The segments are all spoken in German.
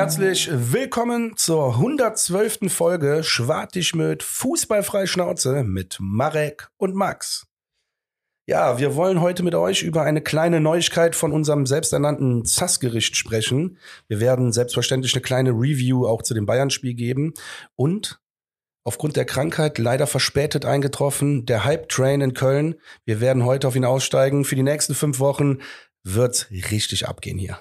Herzlich willkommen zur 112. Folge Schwartig mit Fußballfrei Schnauze mit Marek und Max. Ja, wir wollen heute mit euch über eine kleine Neuigkeit von unserem selbsternannten ZAS-Gericht sprechen. Wir werden selbstverständlich eine kleine Review auch zu dem Bayern-Spiel geben und aufgrund der Krankheit leider verspätet eingetroffen, der Hype-Train in Köln. Wir werden heute auf ihn aussteigen. Für die nächsten fünf Wochen wird's richtig abgehen hier.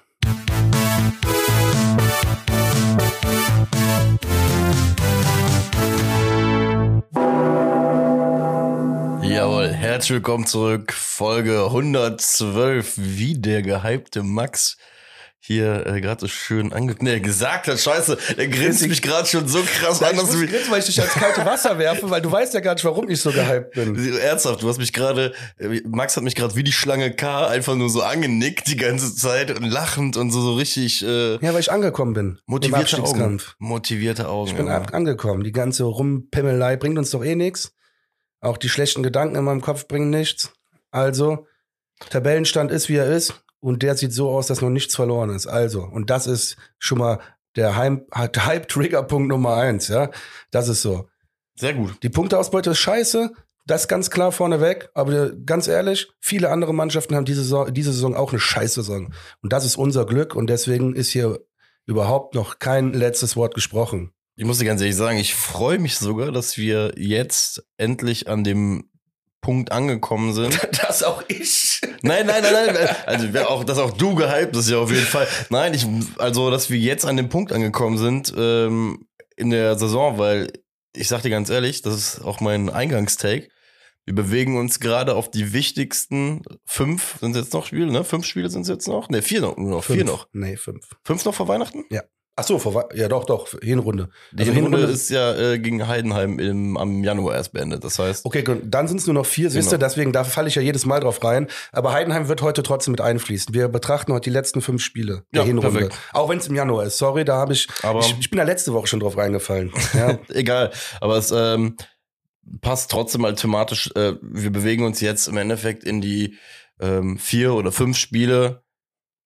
Herzlich willkommen zurück. Folge 112, wie der gehypte Max hier äh, gerade so schön ange nee, gesagt hat. Scheiße, der grinst mich gerade schon so krass Ja, an, ich dass muss du grinsen, weil ich dich ans kalte Wasser werfe, weil du weißt ja gar nicht, warum ich so gehypt bin. Ernsthaft, du hast mich gerade, äh, Max hat mich gerade wie die Schlange K einfach nur so angenickt die ganze Zeit und lachend und so, so richtig äh, Ja, weil ich angekommen bin. Motivierte Augen. Motivierte Augen. Ich bin ja. angekommen. Die ganze Rumpimmelei bringt uns doch eh nichts. Auch die schlechten Gedanken in meinem Kopf bringen nichts. Also, Tabellenstand ist, wie er ist. Und der sieht so aus, dass noch nichts verloren ist. Also, und das ist schon mal der Hype- Hype-Trigger-Punkt Nummer eins, ja. Das ist so. Sehr gut. Die Punkteausbeute ist scheiße. Das ganz klar vorneweg. Aber ganz ehrlich, viele andere Mannschaften haben diese Saison, diese Saison auch eine Scheißsaison. Und das ist unser Glück. Und deswegen ist hier überhaupt noch kein letztes Wort gesprochen. Ich muss dir ganz ehrlich sagen, ich freue mich sogar, dass wir jetzt endlich an dem Punkt angekommen sind. Das auch ich. Nein, nein, nein, nein. Also, auch, dass auch du gehypt bist, ja auf jeden Fall. Nein, ich, also, dass wir jetzt an dem Punkt angekommen sind, ähm, in der Saison, weil ich sag dir ganz ehrlich, das ist auch mein Eingangstake. Wir bewegen uns gerade auf die wichtigsten fünf, sind es jetzt noch Spiele, ne? Fünf Spiele sind es jetzt noch? Ne, vier noch, nur noch, vier Fünf. noch. Nee, fünf. Fünf noch vor Weihnachten? Ach so, vor, ja doch, doch, Hinrunde. Die Also Hinrunde Hinrunde- ist ja äh, gegen Heidenheim im, am Januar erst beendet. Das heißt, Okay, dann sind es nur noch vier, siehst du, Genau. deswegen, da falle ich ja jedes Mal drauf rein. Aber Heidenheim wird heute trotzdem mit einfließen. Wir betrachten heute die letzten fünf Spiele der Ja, Hinrunde. perfekt. Auch wenn es im Januar ist. Sorry, da habe ich, Aber- ich, ich bin da letzte Woche schon drauf reingefallen. Ja. egal. Aber es ähm, passt trotzdem mal thematisch. Äh, wir bewegen uns jetzt im Endeffekt in die ähm, vier oder fünf Spiele,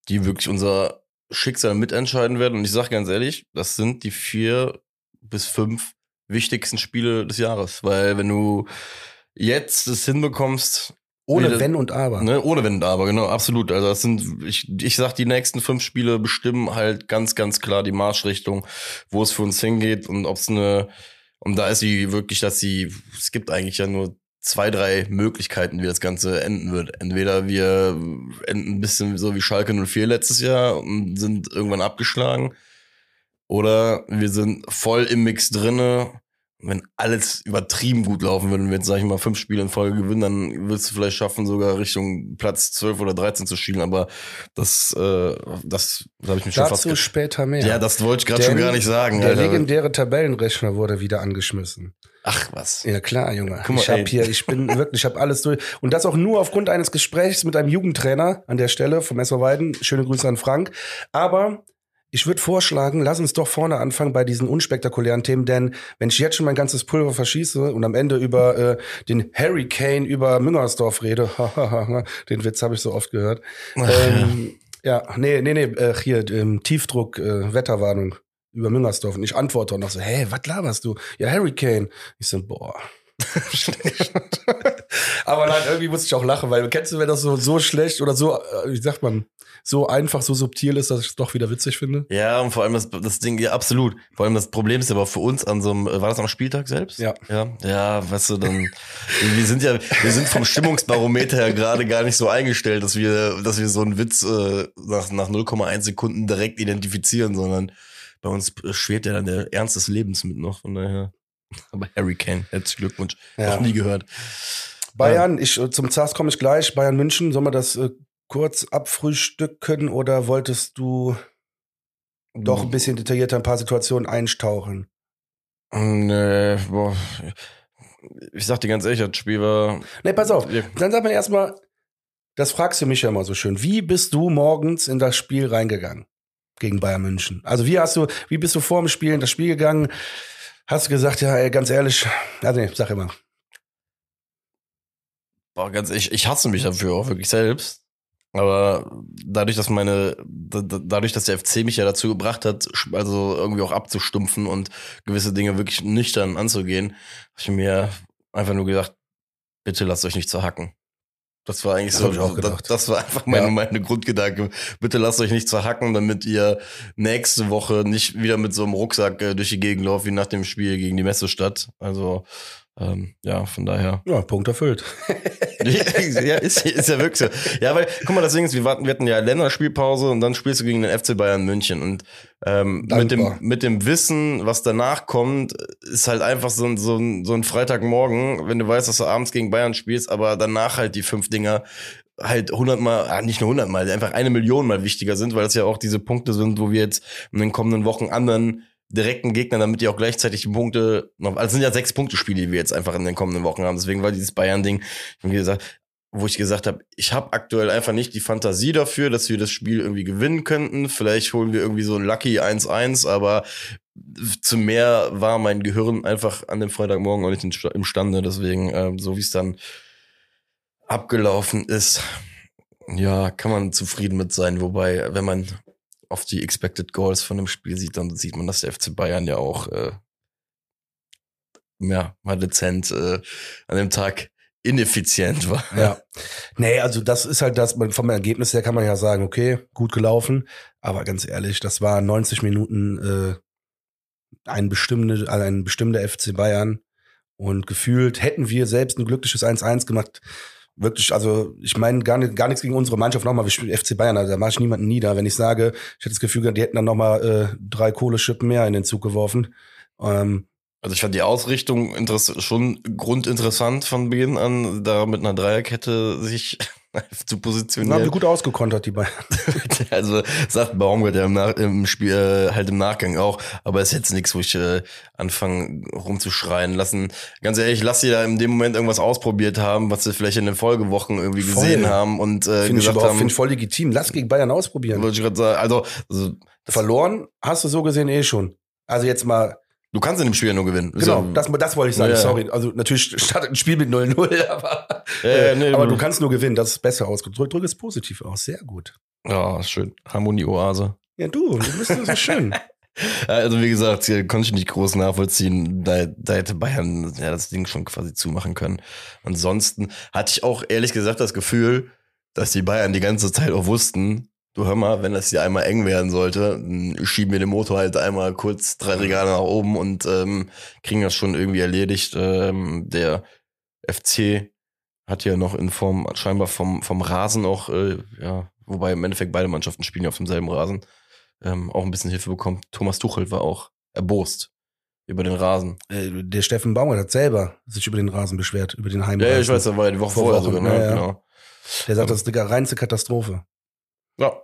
die wirklich unser Schicksal mitentscheiden werden. Und ich sage ganz ehrlich, das sind die vier bis fünf wichtigsten Spiele des Jahres. Weil wenn du jetzt es hinbekommst, Ohne Nee, Wenn und Aber. Ne, ohne Wenn und Aber, genau, absolut. Also das sind, ich, ich sag, die nächsten fünf Spiele bestimmen halt ganz, ganz klar die Marschrichtung, wo es für uns hingeht und ob es eine, und da ist sie wirklich, dass sie, es gibt eigentlich ja nur zwei, drei Möglichkeiten, wie das Ganze enden wird. Entweder wir enden ein bisschen so wie Schalke 04 letztes Jahr und sind irgendwann abgeschlagen, oder wir sind voll im Mix drinne. Wenn alles übertrieben gut laufen würde und wir jetzt, sag ich mal, fünf Spiele in Folge gewinnen, dann willst du vielleicht schaffen, sogar Richtung Platz 12 oder 13 zu schielen. Aber das, äh, das, das habe ich mir schon fast Dazu später mehr. Ja, das wollte ich gerade schon gar nicht sagen. Der Alter. legendäre Tabellenrechner wurde wieder angeschmissen. Ach was. Ja klar, Junge. Guck mal, ich habe hier, ich bin wirklich, ich habe alles durch. Und das auch nur aufgrund eines Gesprächs mit einem Jugendtrainer an der Stelle vom SV Weiden. Schöne Grüße an Frank. Aber ich würde vorschlagen, lass uns doch vorne anfangen bei diesen unspektakulären Themen, denn wenn ich jetzt schon mein ganzes Pulver verschieße und am Ende über äh, den Harry Kane über Müngersdorf rede, den Witz habe ich so oft gehört. ähm, ja, nee, nee, nee, äh, hier, ähm, Tiefdruck, äh, Wetterwarnung über Müngersdorf. Und ich antworte und noch so, hey, was laberst du? Ja, Harry Kane. Ich so, boah. Aber nein, irgendwie musste ich auch lachen, weil kennst du, wenn das so, so schlecht oder so, äh, wie sagt man, so einfach, so subtil ist, dass ich es doch wieder witzig finde? Ja, und vor allem das, das Ding, ja, absolut. Vor allem das Problem ist aber für uns an so einem, äh, war das am Spieltag selbst? Ja. Ja, ja, weißt du, dann, wir sind ja, wir sind vom Stimmungsbarometer her gerade gar nicht so eingestellt, dass wir, dass wir so einen Witz äh, nach, nach 0,1 Sekunden direkt identifizieren, sondern bei uns schwert ja dann der Ernst des Lebens mit noch, von daher. Aber Harry Kane, herzlichen Glückwunsch. Ja. Noch nie gehört. Bayern, ich, zum ZAS komme ich gleich. Bayern München, sollen wir das äh, kurz abfrühstücken oder wolltest du doch ein bisschen detaillierter in ein paar Situationen eintauchen? Nee, boah. Ich sag dir ganz ehrlich, das Spiel war. Nee, pass auf. Ja. Dann sag mir erstmal, das fragst du mich ja immer so schön. Wie bist du morgens in das Spiel reingegangen gegen Bayern München? Also wie hast du, wie bist du vor dem Spiel in das Spiel gegangen? Hast du gesagt, ja, ey, ganz ehrlich, also nee, sag immer. Boah, ganz ehrlich, ich hasse mich dafür auch wirklich selbst. Aber dadurch, dass meine, dadurch, dass der FC mich ja dazu gebracht hat, also irgendwie auch abzustumpfen und gewisse Dinge wirklich nüchtern anzugehen, habe ich mir einfach nur gedacht, bitte lasst euch nicht zerhacken. Das war eigentlich das so, das, das, war einfach meine, ja. meine Grundgedanke. Bitte lasst euch nicht zerhacken, damit ihr nächste Woche nicht wieder mit so einem Rucksack äh, durch die Gegend lauft wie nach dem Spiel gegen die Messestadt. Also ähm, ja, von daher. Ja, Punkt erfüllt. ja, ist, ist ja wirklich so. Ja, weil, guck mal, das Ding ist, wir, warten, wir hatten ja Länderspielpause und dann spielst du gegen den FC Bayern München. Und ähm, mit, dem, mit dem Wissen, was danach kommt, ist halt einfach so ein, so, ein, so ein Freitagmorgen, wenn du weißt, dass du abends gegen Bayern spielst, aber danach halt die fünf Dinger halt hundertmal, ah, nicht nur hundertmal, einfach eine Million mal wichtiger sind, weil das ja auch diese Punkte sind, wo wir jetzt in den kommenden Wochen anderen direkten Gegner, damit die auch gleichzeitig die Punkte noch, also sind ja sechs Punkte Spiele, die wir jetzt einfach in den kommenden Wochen haben. Deswegen war dieses Bayern-Ding, wie gesagt, wo ich gesagt habe, ich habe aktuell einfach nicht die Fantasie dafür, dass wir das Spiel irgendwie gewinnen könnten. Vielleicht holen wir irgendwie so ein Lucky 1-1, aber zu mehr war mein Gehirn einfach an dem Freitagmorgen auch nicht imstande. Deswegen, äh, so wie es dann abgelaufen ist, ja, kann man zufrieden mit sein. Wobei, wenn man auf die Expected Goals von dem Spiel sieht, dann sieht man, dass der FC Bayern ja auch äh, ja, mal dezent äh, an dem Tag ineffizient war. Ja. Nee, also das ist halt das, vom Ergebnis her kann man ja sagen, okay, gut gelaufen, aber ganz ehrlich, das war 90 Minuten äh, ein bestimmende, also ein bestimmter FC Bayern und gefühlt hätten wir selbst ein glückliches 1-1 gemacht, wirklich, also ich meine gar, nicht, gar nichts gegen unsere Mannschaft nochmal, wir spielen FC Bayern, also da mache ich niemanden nieder. Wenn ich sage, ich hätte das Gefühl, die hätten dann nochmal äh, drei Kohleschippen mehr in den Zug geworfen. Ähm, also ich fand die Ausrichtung schon grundinteressant von Beginn an, da mit einer Dreierkette sich zu positionieren. Haben die gut ausgekontert, die beiden. also sagt Baumgart ja im, Nach im Spiel äh, halt im Nachgang auch, aber ist jetzt nichts, wo ich äh, anfange rumzuschreien lassen. Ganz ehrlich, lass sie da in dem Moment irgendwas ausprobiert haben, was sie vielleicht in den Folgewochen irgendwie voll. gesehen haben und äh, find gesagt ich haben. Finde ich voll legitim. Lass gegen Bayern ausprobieren. Wollte ich gerade sagen. Also, also verloren hast du so gesehen eh schon. Also jetzt mal Du kannst in dem Spiel ja nur gewinnen. Genau, das, das wollte ich sagen, ja, sorry. Also natürlich startet ein Spiel mit 0-0, aber, ja, nee, aber du kannst nur gewinnen, das ist besser ausgedrückt. Drück es positiv aus, sehr gut. Ja, schön. Harmonie-Oase. Ja, du, du bist so schön. Also wie gesagt, konnte ich nicht groß nachvollziehen. Da, da hätte Bayern ja das Ding schon quasi zumachen können. Ansonsten hatte ich auch ehrlich gesagt das Gefühl, dass die Bayern die ganze Zeit auch wussten, du hör mal, wenn das hier einmal eng werden sollte, schieben wir den Motor halt einmal kurz drei Regale nach oben und ähm, kriegen das schon irgendwie erledigt. Ähm, der FC hat ja noch in Form scheinbar vom, vom Rasen auch, äh, ja, wobei im Endeffekt beide Mannschaften spielen ja auf demselben Rasen, ähm, auch ein bisschen Hilfe bekommen. Thomas Tuchel war auch erbost über den Rasen. Äh, der Steffen Baumgart hat selber sich über den Rasen beschwert, über den Heimrasen. Ja, ich weiß, da war ja die Woche vorher sogar, ne? Ja, ja. Genau. Der sagt, das ist eine reinste Katastrophe. Ja,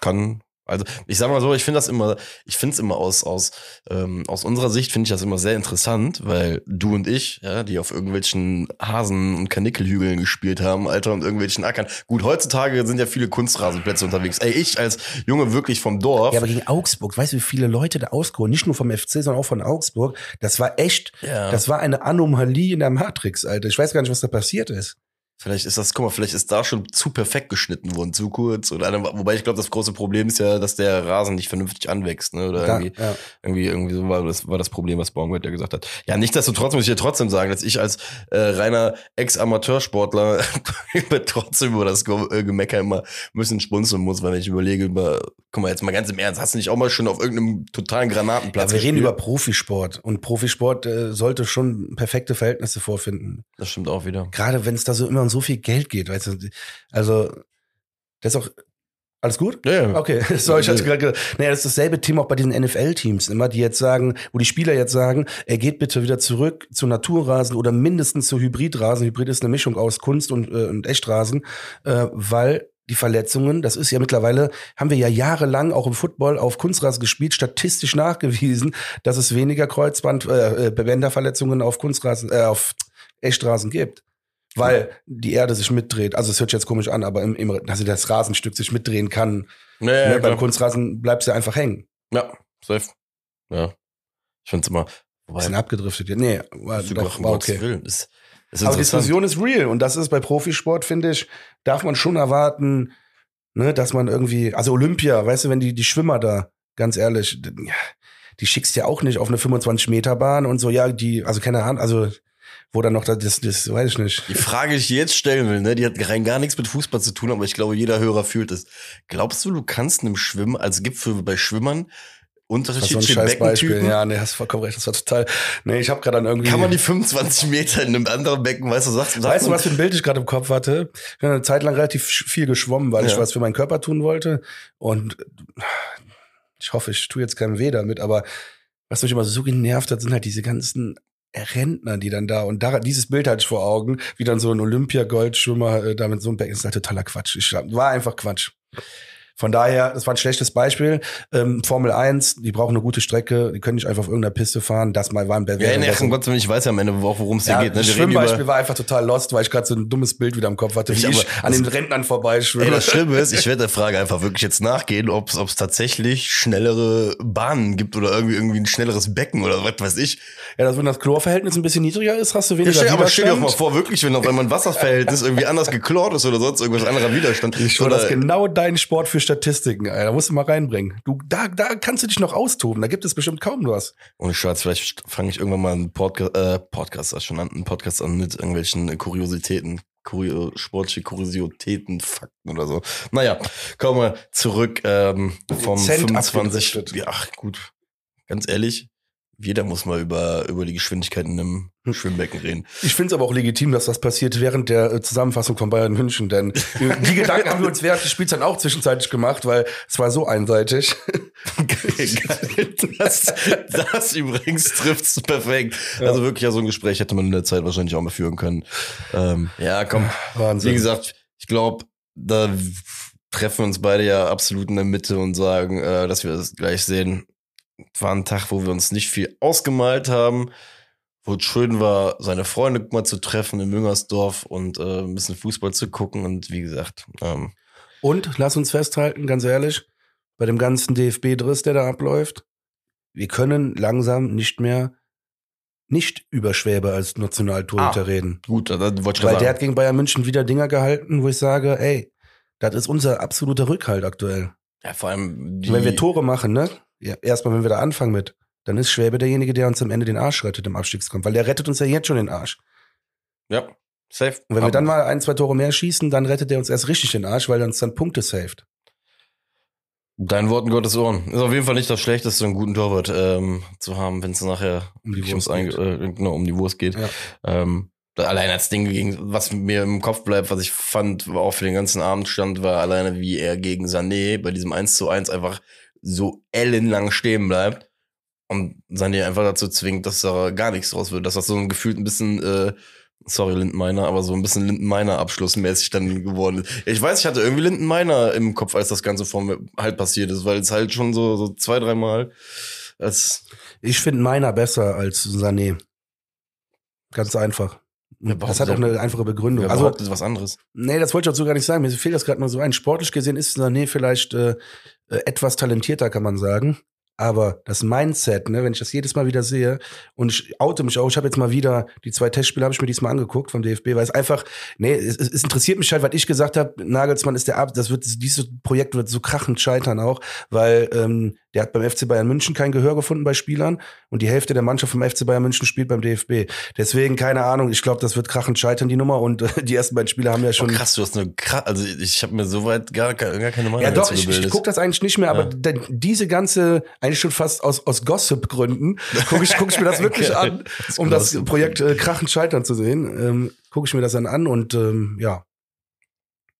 kann also ich sag mal so, ich finde das immer, ich finde es immer aus aus ähm, aus unserer Sicht finde ich das immer sehr interessant, weil du und ich, ja, die auf irgendwelchen Hasen und Kanickelhügeln gespielt haben, Alter und irgendwelchen Ackern. Gut, heutzutage sind ja viele Kunstrasenplätze unterwegs. Ey, ich als Junge wirklich vom Dorf. Ja, aber gegen Augsburg, weißt du, wie viele Leute da ausgeholt, nicht nur vom FC, sondern auch von Augsburg. Das war echt, ja. das war eine Anomalie in der Matrix, Alter. Ich weiß gar nicht, was da passiert ist. Vielleicht ist das, guck mal, vielleicht ist da schon zu perfekt geschnitten worden, zu kurz. Oder wobei ich glaube, das große Problem ist ja, dass der Rasen nicht vernünftig anwächst, ne? Oder da, irgendwie, ja. irgendwie, irgendwie so war das, war das Problem, was Baumgart ja gesagt hat. Ja, nicht dass du trotzdem muss ich dir trotzdem sagen, dass ich als äh, reiner Ex-Amateursportler trotzdem über das äh, Gemecker immer ein bisschen spunzeln muss, weil wenn ich überlege, über, guck mal, jetzt mal ganz im Ernst, hast du nicht auch mal schon auf irgendeinem totalen Granatenplatz ja, wir reden über Profisport und Profisport äh, sollte schon perfekte Verhältnisse vorfinden. Das stimmt auch wieder. Gerade wenn es da so immer um so viel Geld geht, weißt du, also das ist auch alles gut? Ja, ja. Okay, sorry, ich hatte gerade gedacht. Naja, das ist dasselbe Thema auch bei diesen NFL-Teams immer, die jetzt sagen, wo die Spieler jetzt sagen, er geht bitte wieder zurück zu Naturrasen oder mindestens zu Hybridrasen. Hybrid ist eine Mischung aus Kunst und, äh, und Echtrasen, äh, weil die Verletzungen, das ist ja mittlerweile, haben wir ja jahrelang auch im Football auf Kunstrasen gespielt, statistisch nachgewiesen, dass es weniger Kreuzband, äh, äh Bänderverletzungen auf Kunstrasen, äh, auf Echtrasen gibt weil die Erde sich mitdreht. Also es hört sich jetzt komisch an, aber im, im also das Rasenstück sich mitdrehen kann. Ja, ja, ne, beim Kunstrasen bleibst du einfach hängen. Ja, safe. Ja. Ich find's immer. Wobei, Bisschen abgedriftet. Nee, war, doch, war okay. Willen. Ist, ist aber die Diskussion ist real und das ist bei Profisport, finde ich, darf man schon erwarten, ne, dass man irgendwie, also Olympia, weißt du, wenn die, die Schwimmer da, ganz ehrlich, ja, die schickst ja auch nicht auf eine 25 Meter Bahn und so, ja, die, also keine Ahnung, also wo dann noch das, das, das weiß ich nicht. Die Frage, die ich jetzt stellen will, ne, die hat rein gar nichts mit Fußball zu tun, aber ich glaube, jeder Hörer fühlt es. Glaubst du, du kannst einem Schwimmen, also gibt für bei Schwimmern unterschiedliche so ein Beckentypen? Ja, nee, hast vollkommen recht, das war total, nee, ich habe gerade dann irgendwie. Kann man die 25 Meter in einem anderen Becken, weißt du, sagst, sagst Weißt du, was für ein Bild ich gerade im Kopf hatte? Ich bin eine Zeit lang relativ viel geschwommen, weil Ja. ich was für meinen Körper tun wollte. Und ich hoffe, ich tue jetzt keinem weh damit, aber was mich immer so genervt hat, sind halt diese ganzen Rentner, die dann da und da, dieses Bild hatte ich vor Augen, wie dann so ein Olympia-Goldschwimmer äh, da mit so einem Becken, ist halt totaler Quatsch. Ich, war einfach Quatsch. Von daher, das war ein schlechtes Beispiel. Ähm, Formel 1, die brauchen eine gute Strecke, die können nicht einfach auf irgendeiner Piste fahren. Das mal war ein Ja, nee, Willen, ich weiß ja am Ende auch, worum es hier ja, geht. Ne? das Schwimmbeispiel war einfach total lost, weil ich gerade so ein dummes Bild wieder im Kopf hatte, wie Ich ich, an den Rentnern vorbeischwimme. Ey, das Schlimme ist, ich werde der Frage einfach wirklich jetzt nachgehen, ob es tatsächlich schnellere Bahnen gibt oder irgendwie irgendwie ein schnelleres Becken oder was weiß ich. ja, dass wenn das Chlorverhältnis ein bisschen niedriger ist, hast du Ja, weniger stell, aber stell dir doch mal vor, wirklich, wenn auf einmal ein Wasserverhältnis irgendwie anders geklort ist oder sonst irgendwas anderer Widerstand. Ich schwöre, das ist genau dein Sport für Statistiken, Alter. Da musst du mal reinbringen. Du, da, da kannst du dich noch austoben. Da gibt es bestimmt kaum was. Ohne Schatz, vielleicht fange ich irgendwann mal einen Podcast, äh, Podcast, das schon an, einen Podcast an mit irgendwelchen Kuriositäten, Kurio, sportliche Kuriositäten, Fakten oder so. Naja, kommen wir zurück ähm, vom Dezent 25. abgedriftet. Ja, ach, gut. Ganz ehrlich, jeder muss mal über, über die Geschwindigkeit in einem Schwimmbecken reden. Ich finde es aber auch legitim, dass das passiert während der äh, Zusammenfassung von Bayern München, denn die Gedanken haben wir uns während des Spiels dann auch zwischenzeitlich gemacht, weil es war so einseitig. Geil. Das, das übrigens trifft's perfekt. Also wirklich, ja, so ein Gespräch hätte man in der Zeit wahrscheinlich auch mal führen können. Ähm, ja, komm. Wahnsinn. Wie gesagt, ich glaube, da treffen wir uns beide ja absolut in der Mitte und sagen, äh, dass wir das gleich sehen. War ein Tag, wo wir uns nicht viel ausgemalt haben, wo es schön war, seine Freunde mal zu treffen in Müngersdorf und äh, ein bisschen Fußball zu gucken. Und wie gesagt, ähm, Und lass uns festhalten, ganz ehrlich, bei dem ganzen DFB-Driss, der da abläuft, wir können langsam nicht mehr nicht über Schwäbe als Nationaltorhüter Ah, reden. gut, da, da wollte ich Weil gerade der sagen. hat gegen Bayern München wieder Dinger gehalten, wo ich sage, ey, das ist unser absoluter Rückhalt aktuell. Ja, vor allem die, wenn wir Tore machen, ne? Ja, erstmal, wenn wir da anfangen mit, dann ist Schwäbe derjenige, der uns am Ende den Arsch rettet im Abstiegskampf, weil der rettet uns ja jetzt schon den Arsch. Ja, safe. Und wenn wir dann mal ein, zwei Tore mehr schießen, dann rettet der uns erst richtig den Arsch, weil er uns dann Punkte saved. Dein Wort in Gottes Ohren. Ist auf jeden Fall nicht das Schlechteste, einen guten Torwart ähm, zu haben, wenn es nachher Um die Wurst Einge- äh, genau, um die Wurst geht. Ja. Ähm, allein als Ding gegen, was mir im Kopf bleibt, was ich fand, auch für den ganzen Abend stand, war alleine, wie er gegen Sané bei diesem 1 zu 1 einfach so ellenlang stehen bleibt und Sané einfach dazu zwingt, dass da gar nichts draus wird. Dass das so ein gefühlt ein bisschen, äh, sorry Lindenmeiner, aber so ein bisschen Lindenmeiner abschlussmäßig dann geworden ist. Ich weiß, ich hatte irgendwie Lindenmeiner im Kopf, als das Ganze vor mir halt passiert ist, weil es halt schon so, so zwei, dreimal Ich finde meiner besser als Sané. Ganz einfach. Wer das hat auch eine einfache Begründung. Also, behauptet was anderes. nee, das wollte ich dazu gar nicht sagen. Mir fehlt das gerade nur so ein. Sportlich gesehen ist Sané vielleicht äh, äh, etwas talentierter, kann man sagen. Aber das Mindset, ne, wenn ich das jedes Mal wieder sehe und ich oute mich auch, ich habe jetzt mal wieder die zwei Testspiele habe ich mir diesmal angeguckt vom DFB, weil es einfach, nee, es, es es interessiert mich halt, was ich gesagt habe, Nagelsmann ist der Ab, das wird dieses Projekt wird so krachend scheitern auch, weil ähm, der hat beim FC Bayern München kein Gehör gefunden bei Spielern und die Hälfte der Mannschaft vom FC Bayern München spielt beim DFB. Deswegen keine Ahnung, ich glaube, das wird krachend scheitern die Nummer und äh, die ersten beiden Spiele haben ja Oh, schon krass, du hast eine krass, also ich habe mir soweit gar, gar, keine Meinung ja, doch, ich, ich gucke das eigentlich nicht mehr, aber Ja. denn diese ganze, eigentlich schon fast aus, aus Gossip-Gründen, gucke ich, guck ich mir das wirklich Geil. an, um das. Projekt äh, Krachend scheitern zu sehen. Ähm, gucke ich mir das dann an und ähm, ja,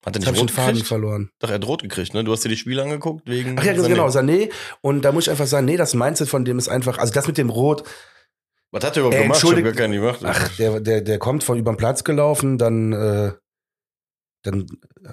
Hat er nicht rot Faden gekriegt? verloren. Doch, er hat rot gekriegt, ne? Du hast dir die Spiele angeguckt wegen. Ach ja, ganz Sané. genau, Sané. Und da muss ich einfach sagen, nee, das Mindset von dem ist einfach, also das mit dem Rot, Was hat er überhaupt Ey, gemacht? Ich hab gar keinen gemacht. ach, der, der, der kommt von über den Platz gelaufen, dann, äh, dann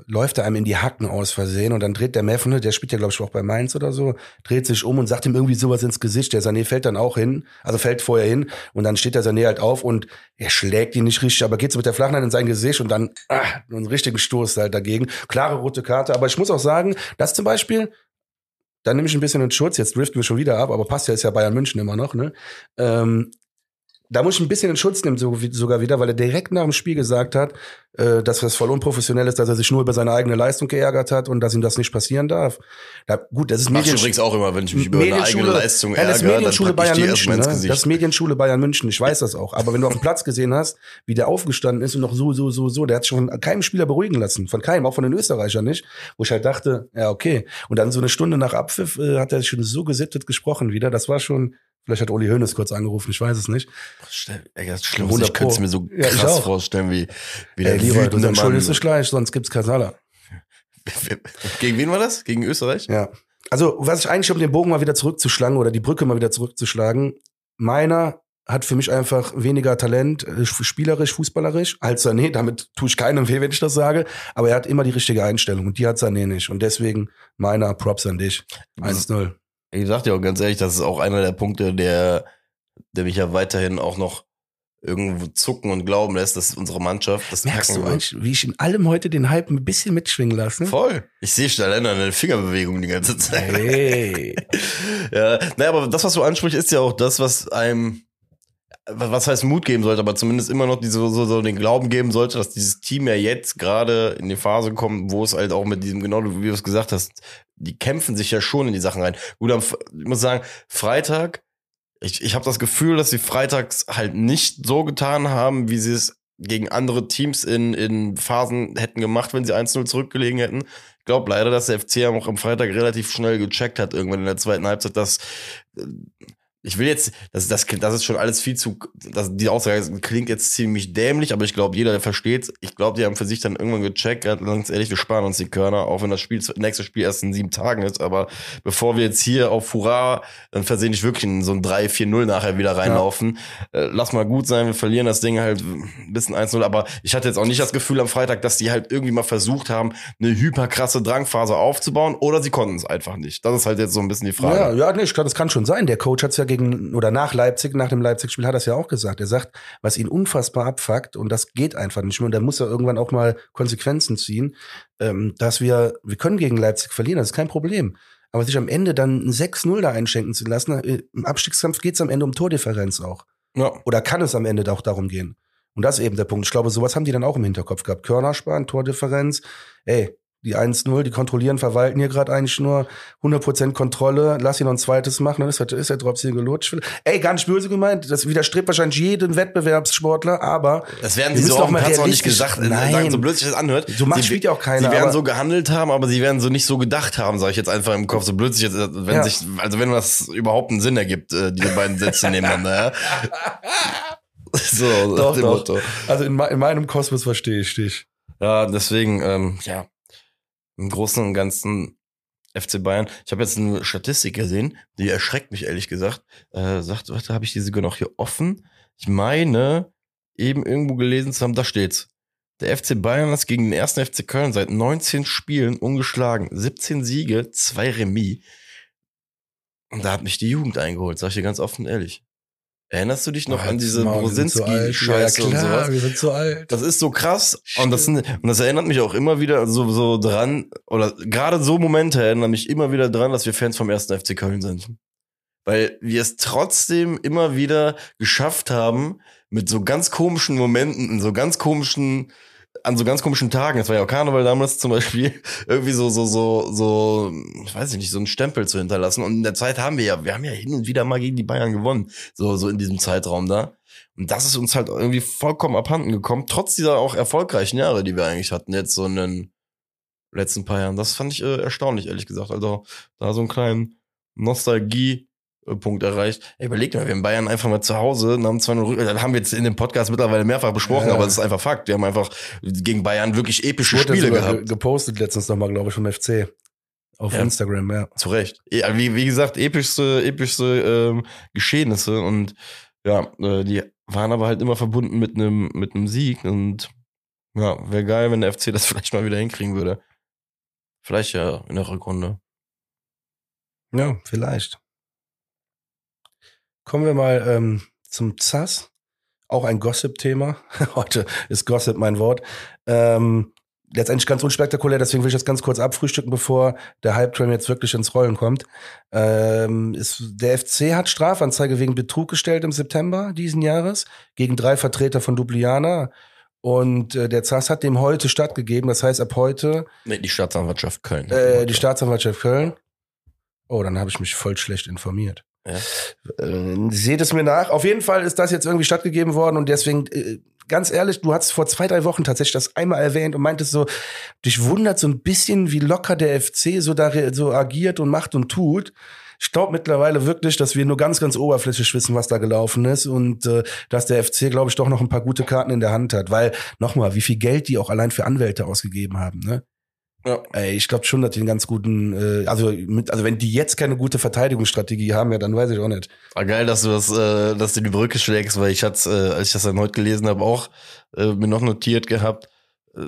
läuft er einem in die Hacken aus Versehen und dann dreht der Meffene, der spielt ja glaube ich auch bei Mainz oder so, dreht sich um und sagt ihm irgendwie sowas ins Gesicht. Der Sané fällt dann auch hin, also fällt vorher hin und dann steht der Sané halt auf und er schlägt ihn nicht richtig, aber geht so mit der flachen in sein Gesicht und dann ah, einen richtigen Stoß halt dagegen. Klare rote Karte, aber ich muss auch sagen, das zum Beispiel, da nehme ich ein bisschen in Schutz, jetzt driften wir schon wieder ab, aber passt ja, ist ja Bayern München immer noch, ne? Ähm, da muss ich ein bisschen in Schutz nehmen, so, sogar wieder, weil er direkt nach dem Spiel gesagt hat, äh, dass das voll unprofessionell ist, dass er sich nur über seine eigene Leistung geärgert hat und dass ihm das nicht passieren darf. Da, gut, das ist ich übrigens auch immer, wenn ich mich über eine eigene Leistung ja, das ärgere, ist Medienschule Bayern München. Ne? Das ist Medienschule Bayern München. Ich weiß das auch. Aber wenn du auf dem Platz gesehen hast, wie der aufgestanden ist und noch so, so, so, so, der hat sich von keinem Spieler beruhigen lassen. Von keinem, auch von den Österreichern nicht. Wo ich halt dachte, ja, okay. Und dann so eine Stunde nach Abpfiff äh, hat er schon so gesittet gesprochen wieder. Das war schon, vielleicht hat Uli Hoeneß kurz angerufen, ich weiß es nicht. Ey, das ist schlimm. 100 Ich könnte es mir so Ja, krass auch. vorstellen, wie, wie Ey, der lieber, du wütende entschuldigst dich gleich, sonst gibt's Kasala. Gegen wen war das? Gegen Österreich? Ja. Also, was ich eigentlich, um den Bogen mal wieder zurückzuschlagen oder die Brücke mal wieder zurückzuschlagen, meiner hat für mich einfach weniger Talent, äh, spielerisch, fußballerisch, als Sané. Damit tue ich keinem weh, wenn ich das sage. Aber er hat immer die richtige Einstellung und die hat Sané nicht. Und deswegen meiner Props an dich. 1-0. Ich sag dir auch ganz ehrlich, das ist auch einer der Punkte, der, der mich ja weiterhin auch noch irgendwo zucken und glauben lässt, dass unsere Mannschaft das Merkst du wird. wie ich in allem heute den Hype ein bisschen mitschwingen lasse? Voll. Ich sehe schon alleine eine Fingerbewegung die ganze Zeit. Hey. Ja, naja, aber das, was du ansprichst, ist ja auch das, was einem, was heißt Mut geben sollte, aber zumindest immer noch diese, so, so den Glauben geben sollte, dass dieses Team ja jetzt gerade in die Phase kommt, wo es halt auch mit diesem, genau wie du es gesagt hast, die kämpfen sich ja schon in die Sachen rein. Gut, am, ich muss sagen, Freitag, ich, ich habe das Gefühl, dass sie freitags halt nicht so getan haben, wie sie es gegen andere Teams in, in Phasen hätten gemacht, wenn sie 1-0 zurückgelegen hätten. Ich glaube leider, dass der FC auch am Freitag relativ schnell gecheckt hat, irgendwann in der zweiten Halbzeit, dass äh, ich will jetzt, das, das, das ist schon alles viel zu, das, die Aussage klingt jetzt ziemlich dämlich, aber ich glaube, jeder, der versteht Ich glaube, die haben für sich dann irgendwann gecheckt, ganz ehrlich, wir sparen uns die Körner, auch wenn das Spiel, nächste Spiel erst in sieben Tagen ist, aber bevor wir jetzt hier auf Hurra dann versehentlich wirklich in so ein 3-4-0 nachher wieder reinlaufen, äh, lass mal gut sein, wir verlieren das Ding halt ein bisschen 1-0, aber ich hatte jetzt auch nicht das Gefühl am Freitag, dass die halt irgendwie mal versucht haben, eine hyperkrasse Drangphase aufzubauen oder sie konnten es einfach nicht. Das ist halt jetzt so ein bisschen die Frage. Ja, ja, nee, ich glaube, das kann schon sein. Der Coach hat es ja gegen oder nach Leipzig, nach dem Leipzig-Spiel hat er es ja auch gesagt. Er sagt, was ihn unfassbar abfuckt und das geht einfach nicht mehr. Und da muss er irgendwann auch mal Konsequenzen ziehen, ähm, dass wir, wir können gegen Leipzig verlieren, das ist kein Problem. Aber sich am Ende dann ein 6-0 da einschenken zu lassen, äh, im Abstiegskampf geht es am Ende um Tordifferenz auch. ja. Oder kann es am Ende auch darum gehen? Und das ist eben der Punkt. Ich glaube, sowas haben die dann auch im Hinterkopf gehabt. Körner sparen, Tordifferenz. Ey, die 1-0, die kontrollieren, verwalten hier gerade eigentlich nur 100% Kontrolle. Lass ihn noch ein zweites machen, dann ist ist der Drops hier gelutscht. Ey, gar nicht böse gemeint. Das widerstrebt wahrscheinlich jedem Wettbewerbssportler, aber Das werden sie so auf dem mal Platz auch nicht gesagt, äh, Nein. sagen, so blöd sich das anhört. So macht spielt ja auch keiner, Sie werden so gehandelt haben, aber sie werden so nicht so gedacht haben, sage ich jetzt einfach im Kopf. So blöd sich jetzt, äh, wenn Ja. sich, also wenn das überhaupt einen Sinn ergibt, äh, diese beiden Sätze nebeneinander. Ja. So, doch, dem doch. Motto. Also in, in meinem Kosmos verstehe ich dich. Ja, deswegen, ähm, ja, im Großen und Ganzen FC Bayern. Ich habe jetzt eine Statistik gesehen, die erschreckt mich ehrlich gesagt. Äh, sagt, warte, habe ich die sogar noch hier offen? Ich meine, eben irgendwo gelesen zu haben, da steht's. Der FC Bayern ist gegen den ersten FC Köln seit 19 Spielen ungeschlagen. 17 Siege, zwei Remis. Und da hat mich die Jugend eingeholt, sag ich dir ganz offen ehrlich. Erinnerst du dich noch an diese Brosinski-Scheiße ja, und sowas? wir sind zu alt. Das ist so krass und das, und das erinnert mich auch immer wieder so, so dran, oder gerade so Momente erinnern mich immer wieder dran, dass wir Fans vom ersten FC Köln sind. Weil wir es trotzdem immer wieder geschafft haben, mit so ganz komischen Momenten, in so ganz komischen, an so ganz komischen Tagen, das war ja auch Karneval damals zum Beispiel, irgendwie so, so, so, so, ich weiß nicht, so einen Stempel zu hinterlassen. Und in der Zeit haben wir ja, wir haben ja hin und wieder mal gegen die Bayern gewonnen, so, so in diesem Zeitraum da. Und das ist uns halt irgendwie vollkommen abhanden gekommen, trotz dieser auch erfolgreichen Jahre, die wir eigentlich hatten, jetzt so in den letzten paar Jahren. Das fand ich äh, erstaunlich, ehrlich gesagt. Also da so einen kleinen Nostalgie-Punkt erreicht. Ey, überleg mal, wir in Bayern einfach mal zu Hause, haben zwar das haben wir jetzt in dem Podcast mittlerweile mehrfach besprochen, Ja. aber es ist einfach Fakt. Wir haben einfach gegen Bayern wirklich epische Wurde Spiele gehabt. ge- gepostet letztens nochmal, glaube ich, vom FC. Auf Ja. Instagram, ja. Zu Recht. Ja, wie, wie gesagt, epischste, epischste ähm, Geschehnisse und ja, äh, die waren aber halt immer verbunden mit einem mit einem Sieg und ja, wäre geil, wenn der FC das vielleicht mal wieder hinkriegen würde. Vielleicht ja in der Rückrunde. Ja, vielleicht. Kommen wir mal ähm, zum ZAS. Auch ein Gossip-Thema. Heute ist Gossip mein Wort. Ähm, letztendlich ganz unspektakulär, deswegen will ich das ganz kurz abfrühstücken, bevor der Hype-Train jetzt wirklich ins Rollen kommt. Ähm, ist, der FC hat Strafanzeige wegen Betrug gestellt im September diesen Jahres gegen drei Vertreter von Dubliana. Und äh, der ZAS hat dem heute stattgegeben. Das heißt, ab heute. Nee, die Staatsanwaltschaft Köln. Äh, die Staatsanwaltschaft Köln. Oh, dann habe ich mich voll schlecht informiert. Ja. Äh, seht es mir nach. Auf jeden Fall ist das jetzt irgendwie stattgegeben worden und deswegen, äh, ganz ehrlich, du hast vor zwei, drei Wochen tatsächlich das einmal erwähnt und meintest so, dich wundert so ein bisschen, wie locker der FC so da so agiert und macht und tut. Ich glaube mittlerweile wirklich, dass wir nur ganz, ganz oberflächlich wissen, was da gelaufen ist und äh, dass der FC, glaube ich, doch noch ein paar gute Karten in der Hand hat. Weil, nochmal, wie viel Geld die auch allein für Anwälte ausgegeben haben, ne? Ja. Ey, ich glaube schon, dass die einen ganz guten, äh, also mit, also wenn die jetzt keine gute Verteidigungsstrategie haben, ja, dann weiß ich auch nicht. War geil, dass du das, äh, dass du die Brücke schlägst, weil ich hatte, äh, als ich das dann heute gelesen habe, auch äh, mir noch notiert gehabt. Äh,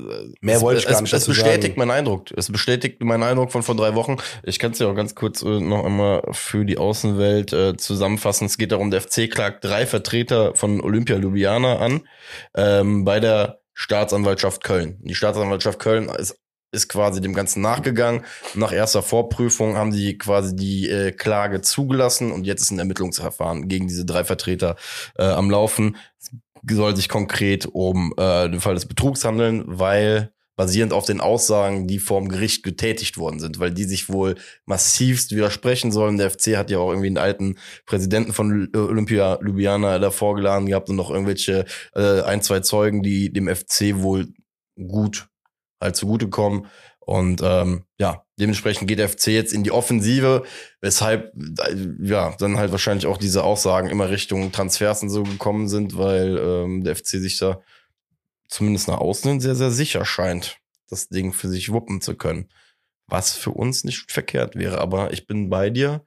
Mehr es, wollte ich gar es, nicht Es bestätigt meinen Eindruck. Es bestätigt meinen Eindruck von vor drei Wochen. Ich kann es ja auch ganz kurz äh, noch einmal für die Außenwelt äh, zusammenfassen. Es geht darum, der FC klagt drei Vertreter von Olympia Ljubljana an ähm, bei der Staatsanwaltschaft Köln. Die Staatsanwaltschaft Köln ist ist quasi dem Ganzen nachgegangen. Nach erster Vorprüfung haben die quasi die äh, Klage zugelassen und jetzt ist ein Ermittlungsverfahren gegen diese drei Vertreter äh, am Laufen. Es soll sich konkret um äh, den Fall des Betrugs handeln, weil basierend auf den Aussagen, die vorm Gericht getätigt worden sind, weil die sich wohl massivst widersprechen sollen. Der FC hat ja auch irgendwie einen alten Präsidenten von Olympia Ljubljana davor geladen gehabt und noch irgendwelche äh, ein, zwei Zeugen, die dem FC wohl gut halt zugutekommen. Und ähm, ja, dementsprechend geht der FC jetzt in die Offensive, weshalb ja dann halt wahrscheinlich auch diese Aussagen immer Richtung Transfers und so gekommen sind, weil ähm, der FC sich da zumindest nach außen hin sehr, sehr sicher scheint, das Ding für sich wuppen zu können. Was für uns nicht verkehrt wäre, aber ich bin bei dir.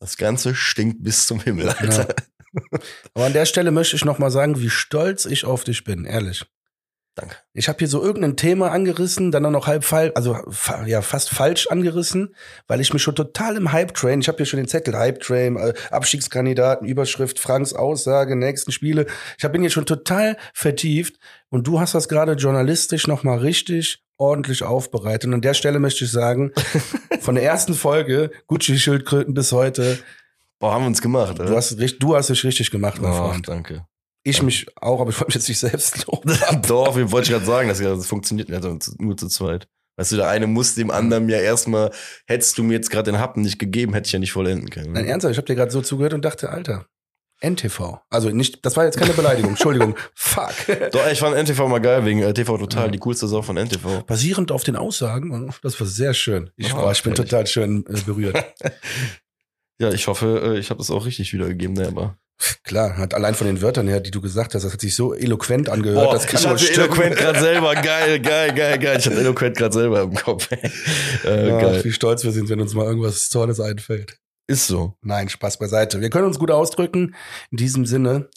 Das Ganze stinkt bis zum Himmel, Alter. Aber an der Stelle möchte ich noch mal sagen, wie stolz ich auf dich bin, ehrlich. Danke. Ich habe hier so irgendein Thema angerissen, dann auch noch halb falsch, also fa ja fast falsch angerissen, weil ich mich schon total im Hype-Train, ich habe hier schon den Zettel Hype-Train, äh, Abstiegskandidaten, Überschrift, Franks Aussage, nächsten Spiele. Ich hab- bin hier schon total vertieft und du hast das gerade journalistisch noch mal richtig ordentlich aufbereitet. Und an der Stelle möchte ich sagen, von der ersten Folge Gucci-Schildkröten bis heute, Boah, haben wir uns gemacht, du hast, du hast dich richtig gemacht, mein oh, Freund. danke. Ich mich auch, aber ich wollte mich jetzt nicht selbst loben. Doch, wir wollte ich gerade sagen, das, das funktioniert nicht nur zu zweit. Weißt du, der eine muss dem anderen ja erstmal, hättest du mir jetzt gerade den Happen nicht gegeben, hätte ich ja nicht vollenden können. Nein, ernsthaft, ich habe dir gerade so zugehört und dachte, Alter, NTV. Also nicht, das war jetzt keine Beleidigung, Entschuldigung. Fuck. Doch, ich fand NTV mal geil, wegen äh, TV Total, die coolste Sau von NTV. Basierend auf den Aussagen, das war sehr schön. Ich, Oh, oh, ich bin total schön äh, berührt. Ja, ich hoffe, äh, ich habe das auch richtig wiedergegeben, ne, aber. Klar, hat allein von den Wörtern her, die du gesagt hast, das hat sich so eloquent angehört. das kann ich hatte stimmen. Eloquent gerade selber, geil, geil, geil, geil. Ich hatte Eloquent gerade selber im Kopf. äh, Ja, geil. wie stolz wir sind, wenn uns mal irgendwas Tolles einfällt. Ist so. Nein, Spaß beiseite. Wir können uns gut ausdrücken. In diesem Sinne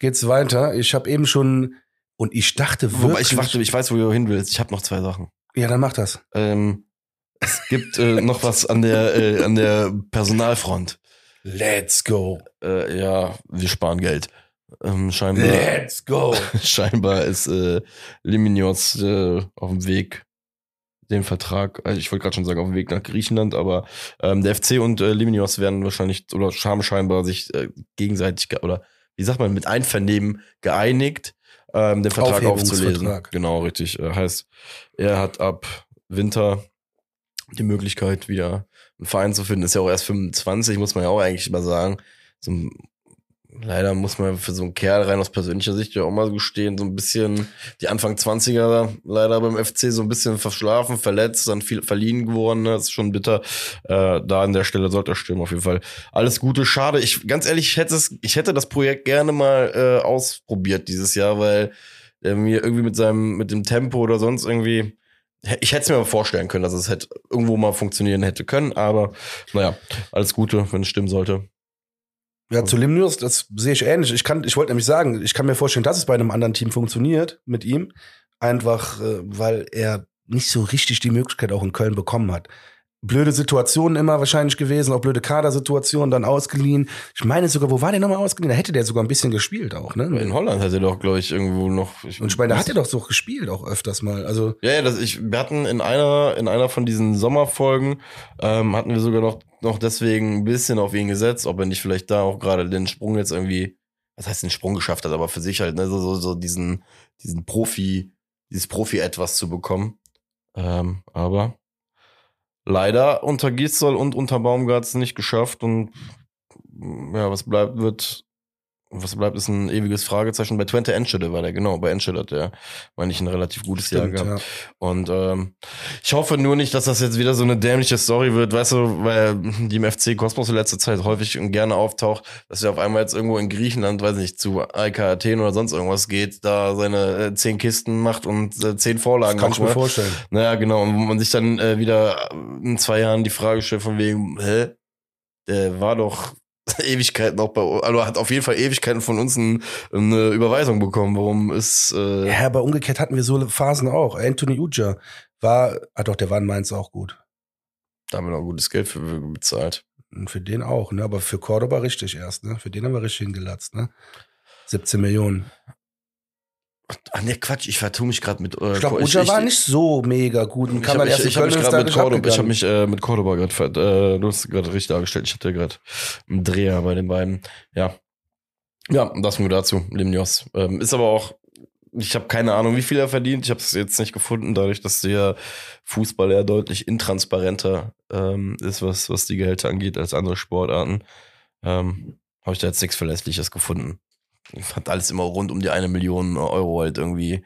geht's weiter. Ich habe eben schon und ich dachte wirklich. Wobei ich warte, ich weiß, wo du hin willst. Ich habe noch zwei Sachen. ja, dann mach das. Ähm, es gibt äh, noch was an der äh, an der Personalfront. Let's go. Äh, ja, wir sparen Geld. Ähm, scheinbar, Let's go. scheinbar ist äh, Liminios äh, auf dem Weg, den Vertrag, also ich wollte gerade schon sagen, auf dem Weg nach Griechenland, aber ähm, der FC und äh, Liminios werden wahrscheinlich oder haben scheinbar sich äh, gegenseitig ge- oder wie sagt man, mit Einvernehmen geeinigt, ähm, den Vertrag aufzulesen. Genau, richtig. Äh, heißt, er hat ab Winter die Möglichkeit, wieder einen Verein zu finden. Ist ja auch erst 25, muss man ja auch eigentlich mal sagen. So, leider muss man für so einen Kerl rein aus persönlicher Sicht ja auch mal gestehen, so ein bisschen die Anfang 20er leider beim FC so ein bisschen verschlafen, verletzt, dann viel verliehen geworden. Ne? Das ist schon bitter. Äh, da an der Stelle sollte er stimmen, auf jeden Fall. Alles Gute, schade. Ich, ganz ehrlich, ich hätte, es, ich hätte das Projekt gerne mal äh, ausprobiert dieses Jahr, weil mir irgendwie mit seinem, mit dem Tempo oder sonst irgendwie, ich hätte es mir mal vorstellen können, dass es hätte irgendwo mal funktionieren hätte können, aber naja, alles Gute, wenn es stimmen sollte. Ja, zu Limnius, das sehe ich ähnlich. Ich ich wollte nämlich sagen, ich kann mir vorstellen, dass es bei einem anderen Team funktioniert mit ihm. Einfach, äh, weil er nicht so richtig die Möglichkeit auch in Köln bekommen hat. Blöde Situationen immer wahrscheinlich gewesen, auch blöde Kadersituationen, dann ausgeliehen. Ich meine sogar, wo war der nochmal ausgeliehen? Da hätte der sogar ein bisschen gespielt auch, ne? In Holland hat er doch, glaube ich, irgendwo noch. Ich, Und ich meine, da hat er doch so gespielt auch öfters mal. Also Ja, ja, das, ich, wir hatten in einer, in einer von diesen Sommerfolgen, ähm, hatten wir sogar noch, noch deswegen ein bisschen auf ihn gesetzt, ob er nicht vielleicht da auch gerade den Sprung jetzt irgendwie, was heißt den Sprung geschafft hat, aber für sich halt, ne, so, so, so diesen, diesen Profi, dieses Profi-Etwas zu bekommen. Ähm, aber leider unter Gisdol und unter Baumgart's nicht geschafft und ja, was bleibt, wird, was bleibt, ist ein ewiges Fragezeichen. Bei Twente Enschede war der, genau, bei Enschede hat der, meine ich, ein relativ gutes Jahr stimmt, gehabt. ja. Und ähm, ich hoffe nur nicht, dass das jetzt wieder so eine dämliche Story wird, weißt du, weil die im FC Kosmos in letzter Zeit häufig und gerne auftaucht, dass er auf einmal jetzt irgendwo in Griechenland, weiß nicht, zu AEK Athen oder sonst irgendwas geht, da seine äh, zehn Kisten macht und äh, zehn Vorlagen kann ich mir macht. ne? vorstellen. Naja, genau. Und wo man sich dann äh, wieder in zwei Jahren die Frage stellt von wegen, hä? Der war doch Ewigkeiten auch bei also hat auf jeden Fall Ewigkeiten von uns ein, eine Überweisung bekommen. Warum ist äh, Ja, aber umgekehrt hatten wir so Phasen auch. Anthony Uja war, ah doch, der war in Mainz auch gut. da haben wir noch gutes Geld für bezahlt? Und für den auch, ne? Aber für Cordoba richtig erst, ne? Für den haben wir richtig hingelatzt, ne? 17 Millionen. Ach nee, Quatsch, ich vertue mich gerade mit. Äh, Ich glaube, Uja war nicht so mega gut und Ich kam habe mich, erst ich gerade mit Cordoba, ich hab abgegangen. mich äh, mit Cordoba gerade, äh, du hast gerade richtig dargestellt. Ich hatte gerade einen Dreher bei den beiden. Ja, ja, das nur dazu, Limnios. Ähm, ist aber auch, ich habe keine Ahnung, wie viel er verdient. Ich habe es jetzt nicht gefunden, dadurch, dass der Fußball ja deutlich intransparenter ähm, ist, was was die Gehälter angeht als andere Sportarten. Ähm, habe ich da jetzt nichts Verlässliches gefunden. Hat alles immer rund um die eine Million Euro halt irgendwie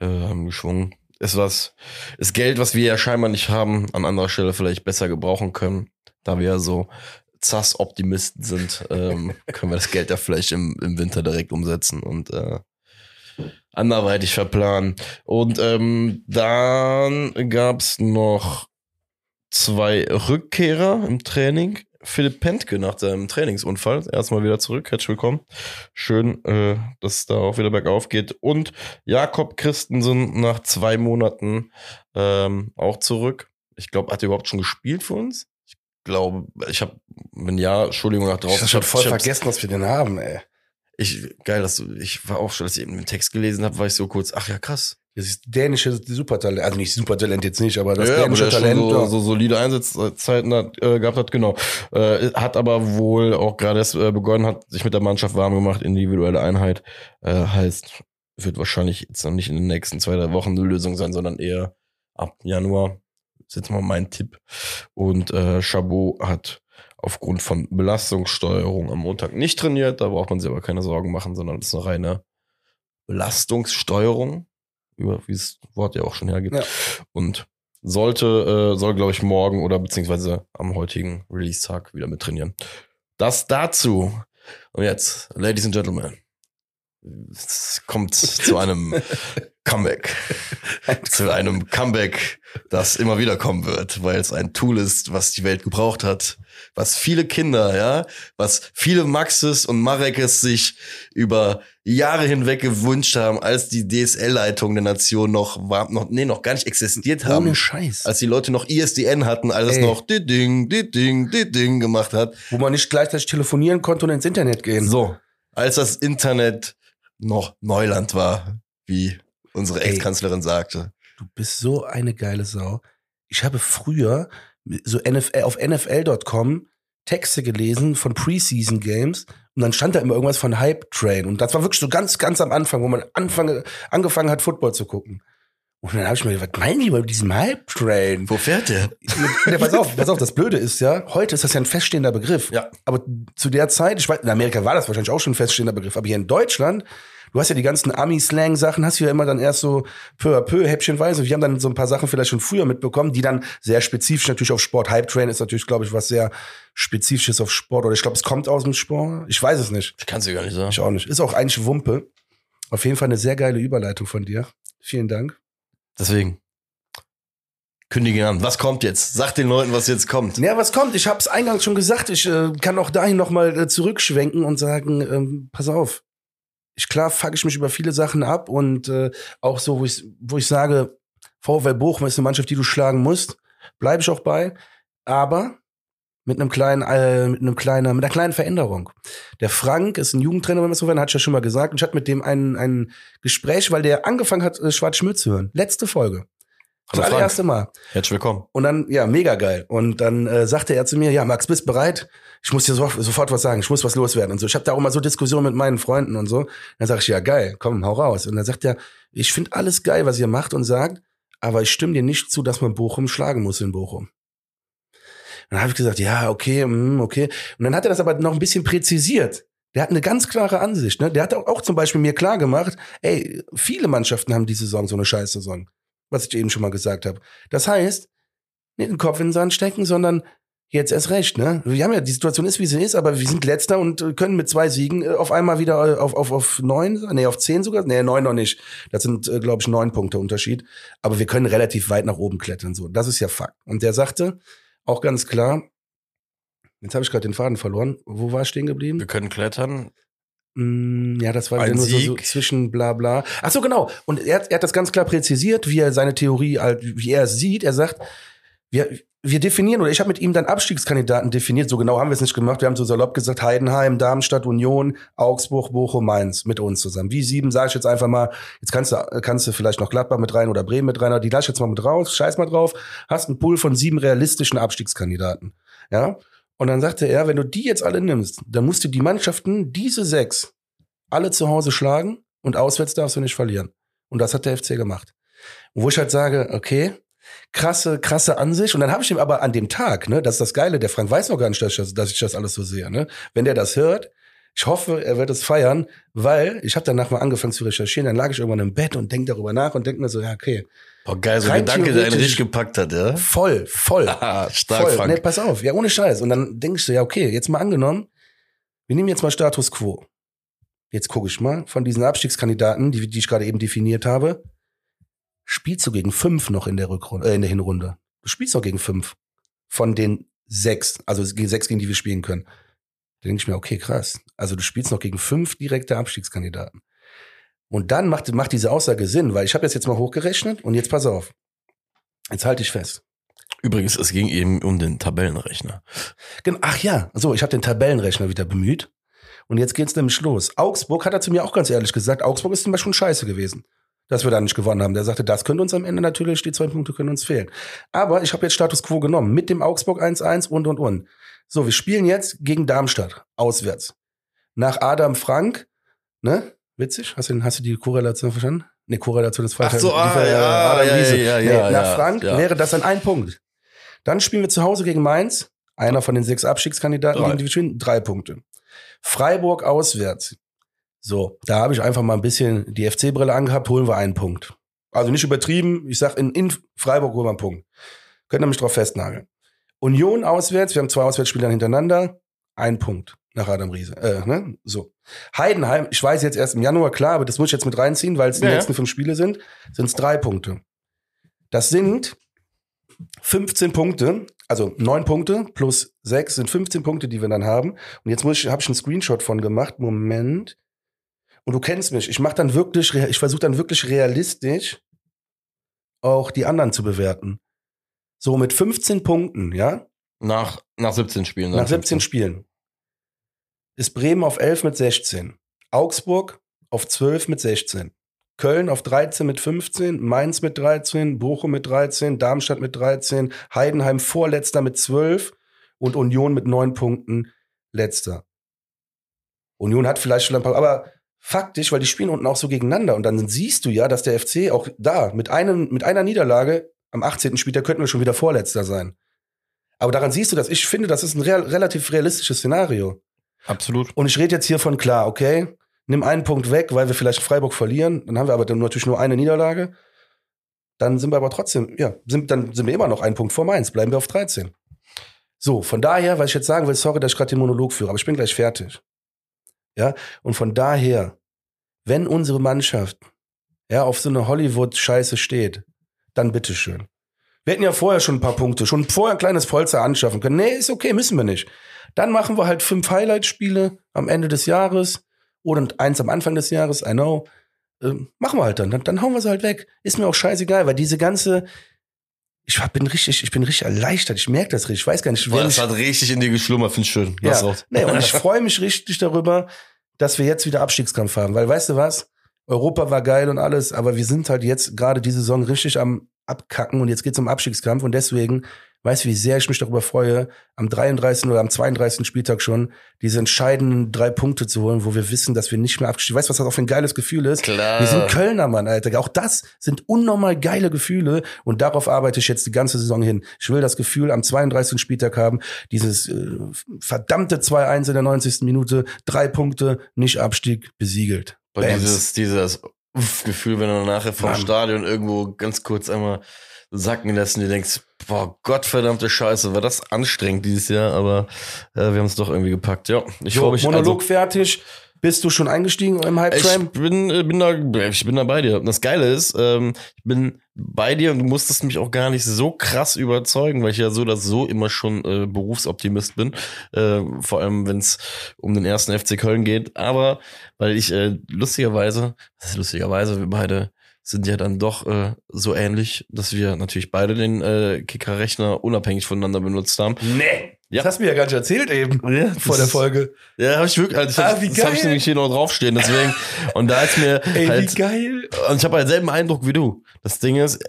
äh, geschwungen. Ist was, ist Geld, was wir ja scheinbar nicht haben, an anderer Stelle vielleicht besser gebrauchen können, da wir ja so Zass-Optimisten sind, ähm, können wir das Geld ja vielleicht im, im Winter direkt umsetzen und äh, anderweitig verplanen. Und ähm, dann gab's noch zwei Rückkehrer im Training. Philipp Pentke nach seinem Trainingsunfall. Erstmal wieder zurück. Herzlich willkommen. Schön, äh, dass es da auch wieder bergauf geht. Und Jakob Christensen nach zwei Monaten ähm, auch zurück. Ich glaube, hat er überhaupt schon gespielt für uns? Ich glaube, ich habe, wenn ja, Entschuldigung nach drauf. Ich hab schon voll vergessen, dass wir den haben, ey. Ich, geil, dass du, ich war auch schon, als ich eben den Text gelesen habe, war ich so kurz, ach ja, krass. Das ist dänische Supertalent, also nicht Supertalent jetzt nicht, aber das ja, aber dänische schon Talent. so, so solide Einsatzzeiten hat, äh, gehabt hat, genau. Äh, hat aber wohl auch gerade erst äh, begonnen, hat sich mit der Mannschaft warm gemacht, individuelle Einheit. Äh, heißt, wird wahrscheinlich jetzt noch nicht in den nächsten zwei, drei Wochen eine Lösung sein, sondern eher ab Januar. Das ist jetzt mal mein Tipp. Und äh, Chabot hat aufgrund von Belastungssteuerung am Montag nicht trainiert. Da braucht man sich aber keine Sorgen machen, sondern das ist eine reine Belastungssteuerung, wie das Wort ja auch schon hergibt. Ja. Und sollte, äh, soll, glaube ich, morgen oder beziehungsweise am heutigen Release-Tag wieder mit trainieren. Das dazu. Und jetzt, Ladies and Gentlemen, es kommt zu einem Comeback. zu einem Comeback, das immer wieder kommen wird, weil es ein Tool ist, was die Welt gebraucht hat, was viele Kinder, ja, was viele Maxes und Marekes sich über Jahre hinweg gewünscht haben, als die DSL-Leitung der Nation noch war, noch, nee, noch gar nicht existiert haben. Ohne Scheiß. Als die Leute noch ISDN hatten, als es Ey. noch die Ding, die Ding, die Ding gemacht hat. Wo man nicht gleichzeitig telefonieren konnte und ins Internet gehen. So, als das Internet noch Neuland war, wie unsere. Ex-Kanzlerin sagte. Du bist so eine geile Sau. Ich habe früher so NFL, auf NFL.com Texte gelesen von Preseason Games und dann stand da immer irgendwas von Hype Train und das war wirklich so ganz, ganz am Anfang, wo man anfange, angefangen hat, Football zu gucken. Und dann habe ich mir gedacht, was meinen die bei diesem Hype Train? Wo fährt der? Ja, pass auf, pass auf, das Blöde ist ja, heute ist das ja ein feststehender Begriff. Ja. Aber zu der Zeit, ich weiß, in Amerika war das wahrscheinlich auch schon ein feststehender Begriff, aber hier in Deutschland, du hast ja die ganzen Ami-Slang-Sachen, hast du ja immer dann erst so peu à peu, häppchenweise. Wir haben dann so ein paar Sachen vielleicht schon früher mitbekommen, die dann sehr spezifisch natürlich auf Sport. Hype Train ist natürlich, glaube ich, was sehr Spezifisches auf Sport. Oder ich glaube, es kommt aus dem Sport. Ich weiß es nicht. Ich kann es dir gar nicht sagen. Ich auch nicht. Ist auch eigentlich Wumpe. Auf jeden Fall eine sehr geile Überleitung von dir. Vielen Dank. Deswegen. Kündige an. Was kommt jetzt? Sag den Leuten, was jetzt kommt. Ja, was kommt? Ich habe es eingangs schon gesagt. Ich äh, kann auch dahin noch mal äh, zurückschwenken und sagen, ähm, pass auf. Ich klar fuck ich mich über viele Sachen ab und äh, auch so, wo ich, wo ich sage, VfL Bochum ist eine Mannschaft, die du schlagen musst, bleibe ich auch bei. aber mit einem kleinen, äh, mit einem kleinen, mit einer kleinen Veränderung. Der Frank ist ein Jugendtrainer, wenn man so will, hat ja schon mal gesagt. Und ich hatte mit dem ein, ein Gespräch, weil der angefangen hat, äh, Schwarz Schmidt zu hören. Letzte Folge. Das allererste Mal. Herzlich willkommen. Und dann, ja, mega geil. Und dann äh, sagte er zu mir, ja, Max, bist bereit? Ich muss dir so, sofort was sagen, ich muss was loswerden und so. Ich habe da auch mal so Diskussionen mit meinen Freunden und so. Dann sage ich, ja, geil, komm, hau raus. Und dann sagt er, ich finde alles geil, was ihr macht und sagt, aber ich stimme dir nicht zu, dass man Bochum schlagen muss in Bochum. Und dann habe ich gesagt, ja, okay, mm, okay. Und dann hat er das aber noch ein bisschen präzisiert. Der hat eine ganz klare Ansicht. Ne? Der hat auch, auch zum Beispiel mir klar gemacht, ey, viele Mannschaften haben diese Saison so eine Scheißsaison. Was ich eben schon mal gesagt habe. Das heißt, nicht den Kopf in den Sand stecken, sondern jetzt erst recht, ne? Wir haben ja, die Situation ist, wie sie ist, aber wir sind Letzter und äh, können mit zwei Siegen äh, auf einmal wieder äh, auf, auf, auf neun, nee, auf zehn sogar, nee, neun noch nicht. Das sind, glaube ich, neun Punkte Unterschied. Aber wir können relativ weit nach oben klettern, so. Das ist ja Fakt. Und der sagte auch ganz klar, jetzt habe ich gerade den Faden verloren. Wo war ich stehen geblieben? Wir können klettern. Mm, Ja, das war Ein wieder nur so, so zwischen bla bla. Ach so, genau. Und er, hat- er hat das ganz klar präzisiert, wie er seine Theorie, halt, wie er es sieht. Er sagt, wir, wir definieren, oder ich habe mit ihm dann Abstiegskandidaten definiert. So genau haben wir es nicht gemacht. Wir haben so salopp gesagt, Heidenheim, Darmstadt, Union, Augsburg, Bochum, Mainz mit uns zusammen. Wie sieben, sage ich jetzt einfach mal, jetzt kannst du, kannst du vielleicht noch Gladbach mit rein oder Bremen mit rein, aber die lass ich jetzt mal mit raus, scheiß mal drauf. Hast einen Pool von sieben realistischen Abstiegskandidaten. Ja. Und dann sagte er, wenn du die jetzt alle nimmst, dann musst du die Mannschaften, diese sechs, alle zu Hause schlagen und auswärts darfst du nicht verlieren. Und das hat der FC gemacht. Wo ich halt sage, okay, krasse, krasse Ansicht. Und dann habe ich ihm aber an dem Tag, ne, das ist das Geile, der Frank weiß noch gar nicht, dass ich das, dass ich das alles so sehe. Ne? Wenn der das hört, ich hoffe, er wird es feiern, weil ich habe danach mal angefangen zu recherchieren, dann lag ich irgendwann im Bett und denk darüber nach und denk mir so, ja, okay, Boah, geil, so ein Gedanke, der einen richtig gepackt hat, ja? voll, voll. Ah, stark, Voll. Frank. Nee, pass auf. Ja, ohne Scheiß. Und dann denkst du, ja, okay, jetzt mal angenommen, wir nehmen jetzt mal Status Quo. Jetzt gucke ich mal, von diesen Abstiegskandidaten, die, die ich gerade eben definiert habe, spielst du gegen fünf noch in der Rückrunde, äh, in der Hinrunde. Du spielst noch gegen fünf. Von den sechs, also gegen sechs, gegen die wir spielen können. Da denke ich mir, okay, krass. Also du spielst noch gegen fünf direkte Abstiegskandidaten. Und dann macht, macht diese Aussage Sinn, weil ich habe jetzt jetzt mal hochgerechnet und jetzt pass auf. Jetzt halte ich fest. Übrigens, es ging eben um den Tabellenrechner. Ach ja, so, ich habe den Tabellenrechner wieder bemüht. Und jetzt geht's nämlich los. Augsburg hat er zu mir auch ganz ehrlich gesagt, Augsburg ist zum Beispiel schon scheiße gewesen, dass wir da nicht gewonnen haben. Der sagte, das könnte uns am Ende natürlich, die zwei Punkte können uns fehlen. Aber ich habe jetzt Status Quo genommen, mit dem Augsburg 1-1 und, und, und. So, wir spielen jetzt gegen Darmstadt, auswärts. Nach Adam Frank, ne? Witzig? Hast du, hast du die Korrelation verstanden? Ne, Korrelation ist falsch. Ach so, ah, ja, ja, Riese. ja, Nee, ja, nach ja, Frank ja. wäre das dann ein Punkt. Dann spielen wir zu Hause gegen Mainz, einer von den sechs Abstiegskandidaten, Drei. gegen die spielen, drei Punkte. Freiburg auswärts. So, da habe ich einfach mal ein bisschen die FC-Brille angehabt, holen wir einen Punkt. Also nicht übertrieben, ich sag in, in Freiburg holen wir einen Punkt. Könnt ihr mich drauf festnageln. Union auswärts, wir haben zwei Auswärtsspieler hintereinander, ein Punkt nach Adam Riese. Äh, ne? So. Heidenheim, ich weiß jetzt erst im Januar, klar, aber das muss ich jetzt mit reinziehen, weil es die Ja, ja. nächsten fünf Spiele sind, sind es drei Punkte. Das sind 15 Punkte, also neun Punkte plus sechs sind 15 Punkte, die wir dann haben. Und jetzt muss ich, habe ich einen Screenshot von gemacht. Moment. Und du kennst mich. Ich mache dann wirklich, ich versuche dann wirklich realistisch auch die anderen zu bewerten. So mit 15 Punkten, ja, Nach, nach 17 Spielen. nach 17 15. Spielen ist Bremen auf 11 mit 16, Augsburg auf 12 mit 16, Köln auf 13 mit 15, Mainz mit 13, Bochum mit 13, Darmstadt mit 13, Heidenheim vorletzter mit 12 und Union mit 9 Punkten letzter. Union hat vielleicht schon ein paar, aber faktisch, weil die spielen unten auch so gegeneinander und dann siehst du ja, dass der FC auch da mit einem mit einer Niederlage am 18. Spieltag könnten wir schon wieder vorletzter sein. Aber daran siehst du, dass ich finde, das ist ein real, relativ realistisches Szenario. Absolut. Und ich rede jetzt hier von klar, okay, nimm einen Punkt weg, weil wir vielleicht Freiburg verlieren, dann haben wir aber dann natürlich nur eine Niederlage. Dann sind wir aber trotzdem, ja, sind, dann sind wir immer noch einen Punkt vor Mainz, bleiben wir auf 13. So, von daher, was ich jetzt sagen will, sorry, dass ich gerade den Monolog führe, aber ich bin gleich fertig. Ja, und von daher, wenn unsere Mannschaft ja auf so eine Hollywood-Scheiße steht, dann bitteschön. Wir hätten ja vorher schon ein paar Punkte, schon vorher ein kleines Polster anschaffen können. Nee, ist okay, müssen wir nicht. Dann machen wir halt fünf Highlight-Spiele am Ende des Jahres oder eins am Anfang des Jahres, I know. Ähm, machen wir halt dann. dann. Dann hauen wir sie halt weg. Ist mir auch scheißegal, weil diese ganze, ich bin richtig, ich bin richtig erleichtert. Ich merke das richtig. Ich weiß gar nicht, Boah, wer das hat richtig in dir geschlummert, finde ich schön. Lass ja, raus. nee, und ich freue mich richtig darüber, dass wir jetzt wieder Abstiegskampf haben. Weil weißt du was? Europa war geil und alles, aber wir sind halt jetzt gerade diese Saison richtig am Abkacken und jetzt geht's um Abstiegskampf und deswegen weißt du, wie sehr ich mich darüber freue, am 33. oder am 32. Spieltag schon diese entscheidenden drei Punkte zu holen, wo wir wissen, dass wir nicht mehr abgestiegen Weißt du, was das auch für ein geiles Gefühl ist? Klar. Wir sind Kölner, Mann, Alter. Auch das sind unnormal geile Gefühle und darauf arbeite ich jetzt die ganze Saison hin. Ich will das Gefühl am 32. Spieltag haben, dieses äh, verdammte 2-1 in der 90. Minute, drei Punkte, nicht Abstieg, besiegelt. Bams. dieses, dieses Uff, Gefühl, wenn du nachher vom Mann. Stadion irgendwo ganz kurz einmal sacken lässt und du denkst, boah, Gottverdammte Scheiße, war das anstrengend dieses Jahr, aber äh, wir haben es doch irgendwie gepackt. Ja, ich freue mich. Monolog Also, fertig. Bist du schon eingestiegen im Hype ich bin, äh, bin da, ich bin da bei dir. Und das Geile ist, ähm, ich bin bei dir und du musstest mich auch gar nicht so krass überzeugen, weil ich ja so dass so immer schon äh, Berufsoptimist bin. Äh, vor allem, wenn es um den ersten FC Köln geht. Aber weil ich äh, lustigerweise, das ist lustigerweise, wir beide sind ja dann doch äh, so ähnlich, dass wir natürlich beide den äh, Kicker-Rechner unabhängig voneinander benutzt haben. Nee. Ja. Das hast du mir ja gar nicht erzählt eben Ja, vor der Folge. Ja, habe ich wirklich. Also ich Ah, hab, wie das habe ich nämlich hier noch draufstehen. Deswegen. Und da ist mir Ey, halt. wie geil. Und ich habe halt selben Eindruck wie du. Das Ding ist,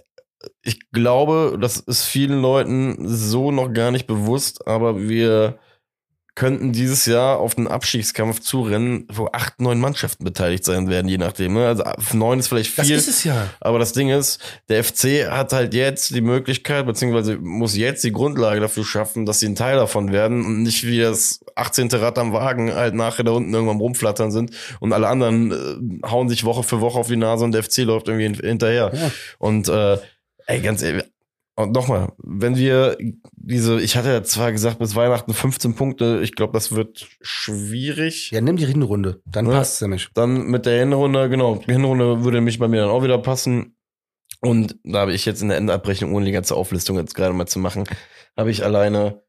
ich glaube, das ist vielen Leuten so noch gar nicht bewusst, aber wir könnten dieses Jahr auf den Abstiegskampf zurennen, wo acht, neun Mannschaften beteiligt sein werden, je nachdem. Ne? Also neun ist vielleicht Das viel. ist es ja. Aber das Ding ist, der FC hat halt jetzt die Möglichkeit, beziehungsweise muss jetzt die Grundlage dafür schaffen, dass sie ein Teil davon werden und nicht wie das 18. Rad am Wagen halt nachher da unten irgendwann rumflattern sind und alle anderen äh, hauen sich Woche für Woche auf die Nase und der FC läuft irgendwie hin- hinterher. Ja. Und äh, ey, ganz ehrlich, und nochmal, wenn wir diese, ich hatte ja zwar gesagt, bis Weihnachten 15 Punkte, ich glaube, das wird schwierig. Ja, nimm die Hinrunde. Dann Ja. passt's nämlich. Dann mit der Hinrunde, genau, die Hinrunde würde mich bei mir dann auch wieder passen. Und da habe ich jetzt in der Endabrechnung, ohne die ganze Auflistung jetzt gerade mal zu machen, habe ich alleine,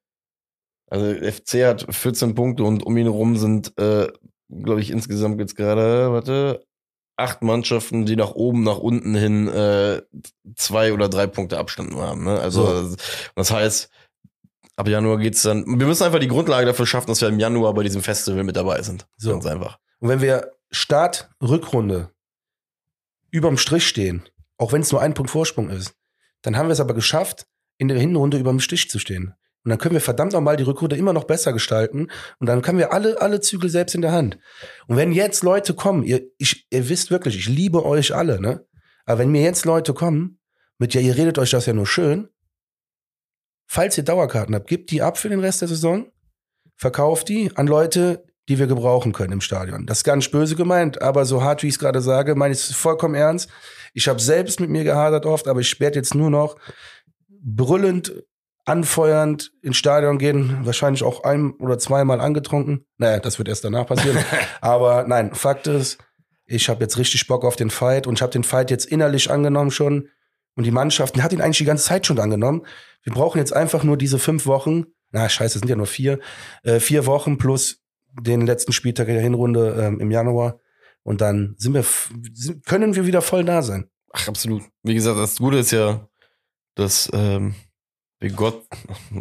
also FC hat 14 Punkte und um ihn herum sind, äh, glaube ich, insgesamt jetzt gerade, warte, acht Mannschaften, die nach oben, nach unten hin äh, zwei oder drei Punkte Abstand haben. Ne? Also So. das heißt, ab Januar geht's dann. Wir müssen einfach die Grundlage dafür schaffen, dass wir im Januar bei diesem Festival mit dabei sind. So. Ganz einfach. Und wenn wir Start, Rückrunde überm Strich stehen, auch wenn es nur ein Punkt Vorsprung ist, dann haben wir es aber geschafft, in der Hinrunde überm Stich zu stehen. Und dann können wir verdammt nochmal die Rückrunde immer noch besser gestalten. Und dann können wir alle, alle Zügel selbst in der Hand. Und wenn jetzt Leute kommen, ihr, ich, ihr wisst wirklich, ich liebe euch alle, ne? Aber wenn mir jetzt Leute kommen, mit ja, ihr redet euch das ja nur schön, falls ihr Dauerkarten habt, gebt die ab für den Rest der Saison, verkauft die an Leute, die wir gebrauchen können im Stadion. Das ist nicht böse gemeint, aber so hart, wie ich es gerade sage, meine ich es vollkommen ernst. Ich habe selbst mit mir gehadert oft, aber ich werde jetzt nur noch brüllend, anfeuernd ins Stadion gehen, wahrscheinlich auch ein- oder zweimal angetrunken. Naja, das wird erst danach passieren. aber nein, Fakt ist, ich habe jetzt richtig Bock auf den Fight und ich habe den Fight jetzt innerlich angenommen schon. Und die Mannschaft die hat ihn eigentlich die ganze Zeit schon angenommen. Wir brauchen jetzt einfach nur diese fünf Wochen. Na, scheiße, es sind ja nur vier. Äh, vier Wochen plus den letzten Spieltag in der Hinrunde ähm, im Januar. Und dann sind wir, können wir wieder voll da sein. Ach, absolut. Wie gesagt, das Gute ist ja, dass ähm, wir Gott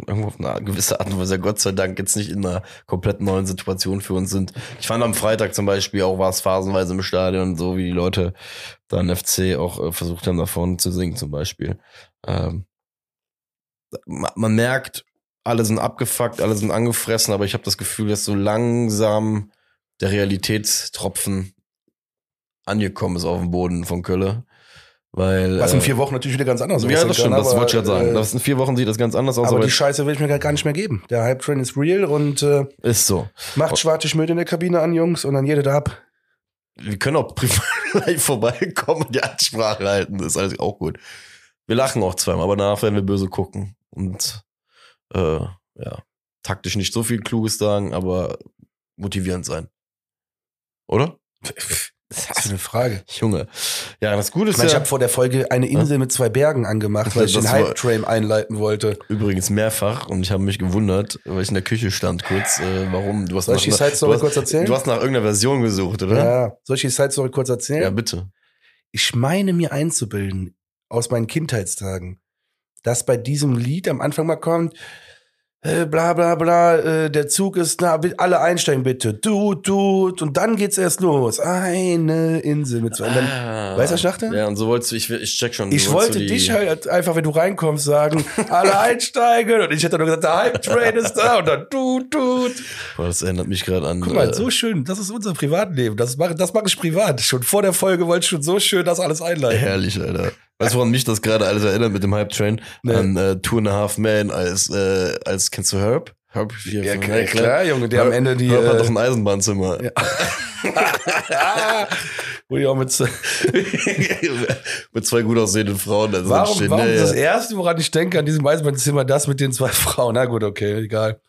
irgendwo auf eine gewisse Art und Weise, Gott sei Dank, jetzt nicht in einer komplett neuen Situation für uns sind. Ich fand am Freitag zum Beispiel auch war es phasenweise im Stadion, so wie die Leute dann FC auch äh, versucht haben, da vorne zu singen zum Beispiel. Ähm, ma- man merkt, alle sind abgefuckt, alle sind angefressen, aber ich habe das Gefühl, dass so langsam der Realitätstropfen angekommen ist auf dem Boden von Kölle. Weil, Was in äh, vier Wochen natürlich wieder ganz anders ja, aussehen das stimmt, kann, das wollte ich gerade sagen. äh, Das in vier Wochen sieht das ganz anders aus, aber aber, die Scheiße will ich mir gar nicht mehr geben. Der Hype-Train ist real und äh, ist so. macht schwarze Schmiede in der Kabine an, Jungs, und dann jede da ab. Wir können auch privat vorbeikommen und die Ansprache halten. Das ist alles auch gut. Wir lachen auch zweimal, aber danach werden wir böse gucken. Und äh, ja, taktisch nicht so viel Kluges sagen, aber motivierend sein. Oder? Das ist eine Frage. Junge. Ja, das Gute Ich, ist meine, ich ja habe vor der Folge eine Insel mit zwei Bergen angemacht, weil ich den Hype-Train einleiten wollte. übrigens mehrfach und ich habe mich gewundert, weil ich in der Küche stand kurz, äh, warum. Du hast, Soll nach, ich die du, Side-Story hast, kurz erzählen? du hast nach irgendeiner Version gesucht, oder? Ja, soll ich die Side-Story kurz erzählen? ja bitte. Ich meine mir einzubilden, aus meinen Kindheitstagen, dass bei diesem Lied am Anfang mal kommt, äh, bla bla bla, äh, der Zug ist na, bi- alle einsteigen bitte. Du, du, und dann geht's erst los. Eine Insel mit zwei. Und dann, Ah. weißt du, was ich dachte? Ja, und so wolltest du, ich, ich check schon. Ich wollte dich halt einfach, wenn du reinkommst, sagen, alle einsteigen. Und ich hätte nur gesagt, der Hype-Train ist da und dann du, du. Boah, das erinnert mich gerade an. Guck mal, äh, so schön, das ist unser Privatleben. Das mache das mach ich privat. Schon vor der Folge wollte ich schon so schön das alles einleiten. Herrlich, Alter. Weißt du, woran mich das gerade alles erinnert mit dem Hype Train? Nee. An äh, Two and a Half Men als, äh, als kennst du Herb? Herb hier Ja, klar, klar, Junge, der am Herb- Ende die, Herb hat äh, doch ein Eisenbahnzimmer. Wo ich auch mit, mit zwei gut aussehenden Frauen drin warum, stehen. warum Ja, ist das ja. erste, woran ich denke an diesem Eisenbahnzimmer, das mit den zwei Frauen? Na gut, okay, egal.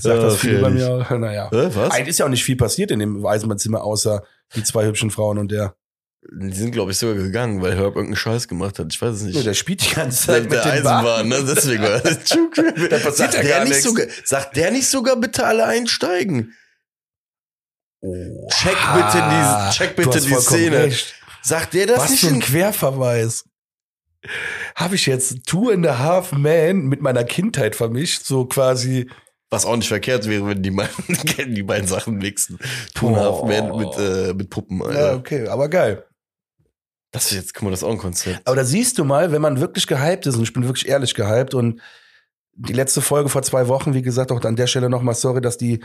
Sagt das viel bei mir? Naja. Hä, was? Eigentlich ist ja auch nicht viel passiert in dem Eisenbahnzimmer, außer die zwei hübschen Frauen und der. Die sind, glaube ich, sogar gegangen, weil Herb irgendeinen Scheiß gemacht hat. Ich weiß es nicht. Nee, der spielt die ganze Zeit mit der den Eisenbahn, ne? Deswegen war das. Da passiert sagt, ja der gar nicht sogar, sagt der nicht sogar bitte alle einsteigen? Oh. Check bitte die, check bitte die Szene. recht. Sagt der das Was nicht für ein in Querverweis. Habe ich jetzt Two and a Half Man mit meiner Kindheit vermischt, so quasi. Was auch nicht verkehrt wäre, wenn die beiden, die beiden Sachen mixen. Two and a Half. Men mit, äh, mit Puppen, Ja, Alter. okay, aber geil. Das ist jetzt, guck mal, das ist auch ein Konzept. Aber da siehst du mal, wenn man wirklich gehypt ist, und ich bin wirklich ehrlich gehypt und die letzte Folge vor zwei Wochen, wie gesagt, auch an der Stelle nochmal sorry, dass die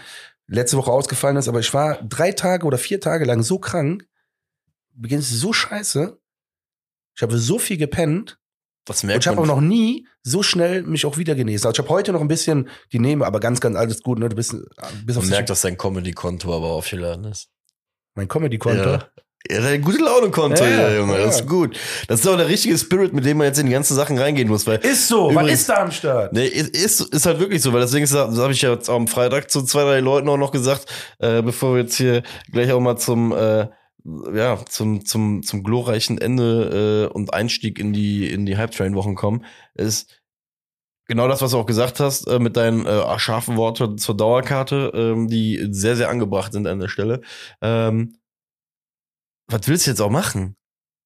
letzte Woche ausgefallen ist, aber ich war drei Tage oder vier Tage lang so krank, Beginn ist so scheiße, ich habe so viel gepennt und merkt ich habe auch noch nie so schnell mich auch wieder genesen. Also ich habe heute noch ein bisschen die Nehme, aber ganz, ganz alles gut, ne? Du bist, bis auf man merkt, dass dein Comedy-Konto aber aufgeladen ist. mein Comedy-Konto. Ja. Ja, gute Laune-Konto, Ja, ja, Junge. ja. Das ist gut. Das ist auch der richtige Spirit, mit dem man jetzt in die ganzen Sachen reingehen muss, weil Ist so, was Übrigens- ist da am Start? Nee, ist, ist, halt wirklich so, weil deswegen habe ich ja jetzt am Freitag zu zwei, drei Leuten auch noch gesagt, äh, bevor wir jetzt hier gleich auch mal zum, äh, ja, zum, zum, zum glorreichen Ende äh, und Einstieg in die, in die Hype-Train-Wochen kommen, ist genau das, was du auch gesagt hast, äh, mit deinen äh, scharfen Worten zur Dauerkarte, ähm, die sehr, sehr angebracht sind an der Stelle. Ähm, was willst du jetzt auch machen?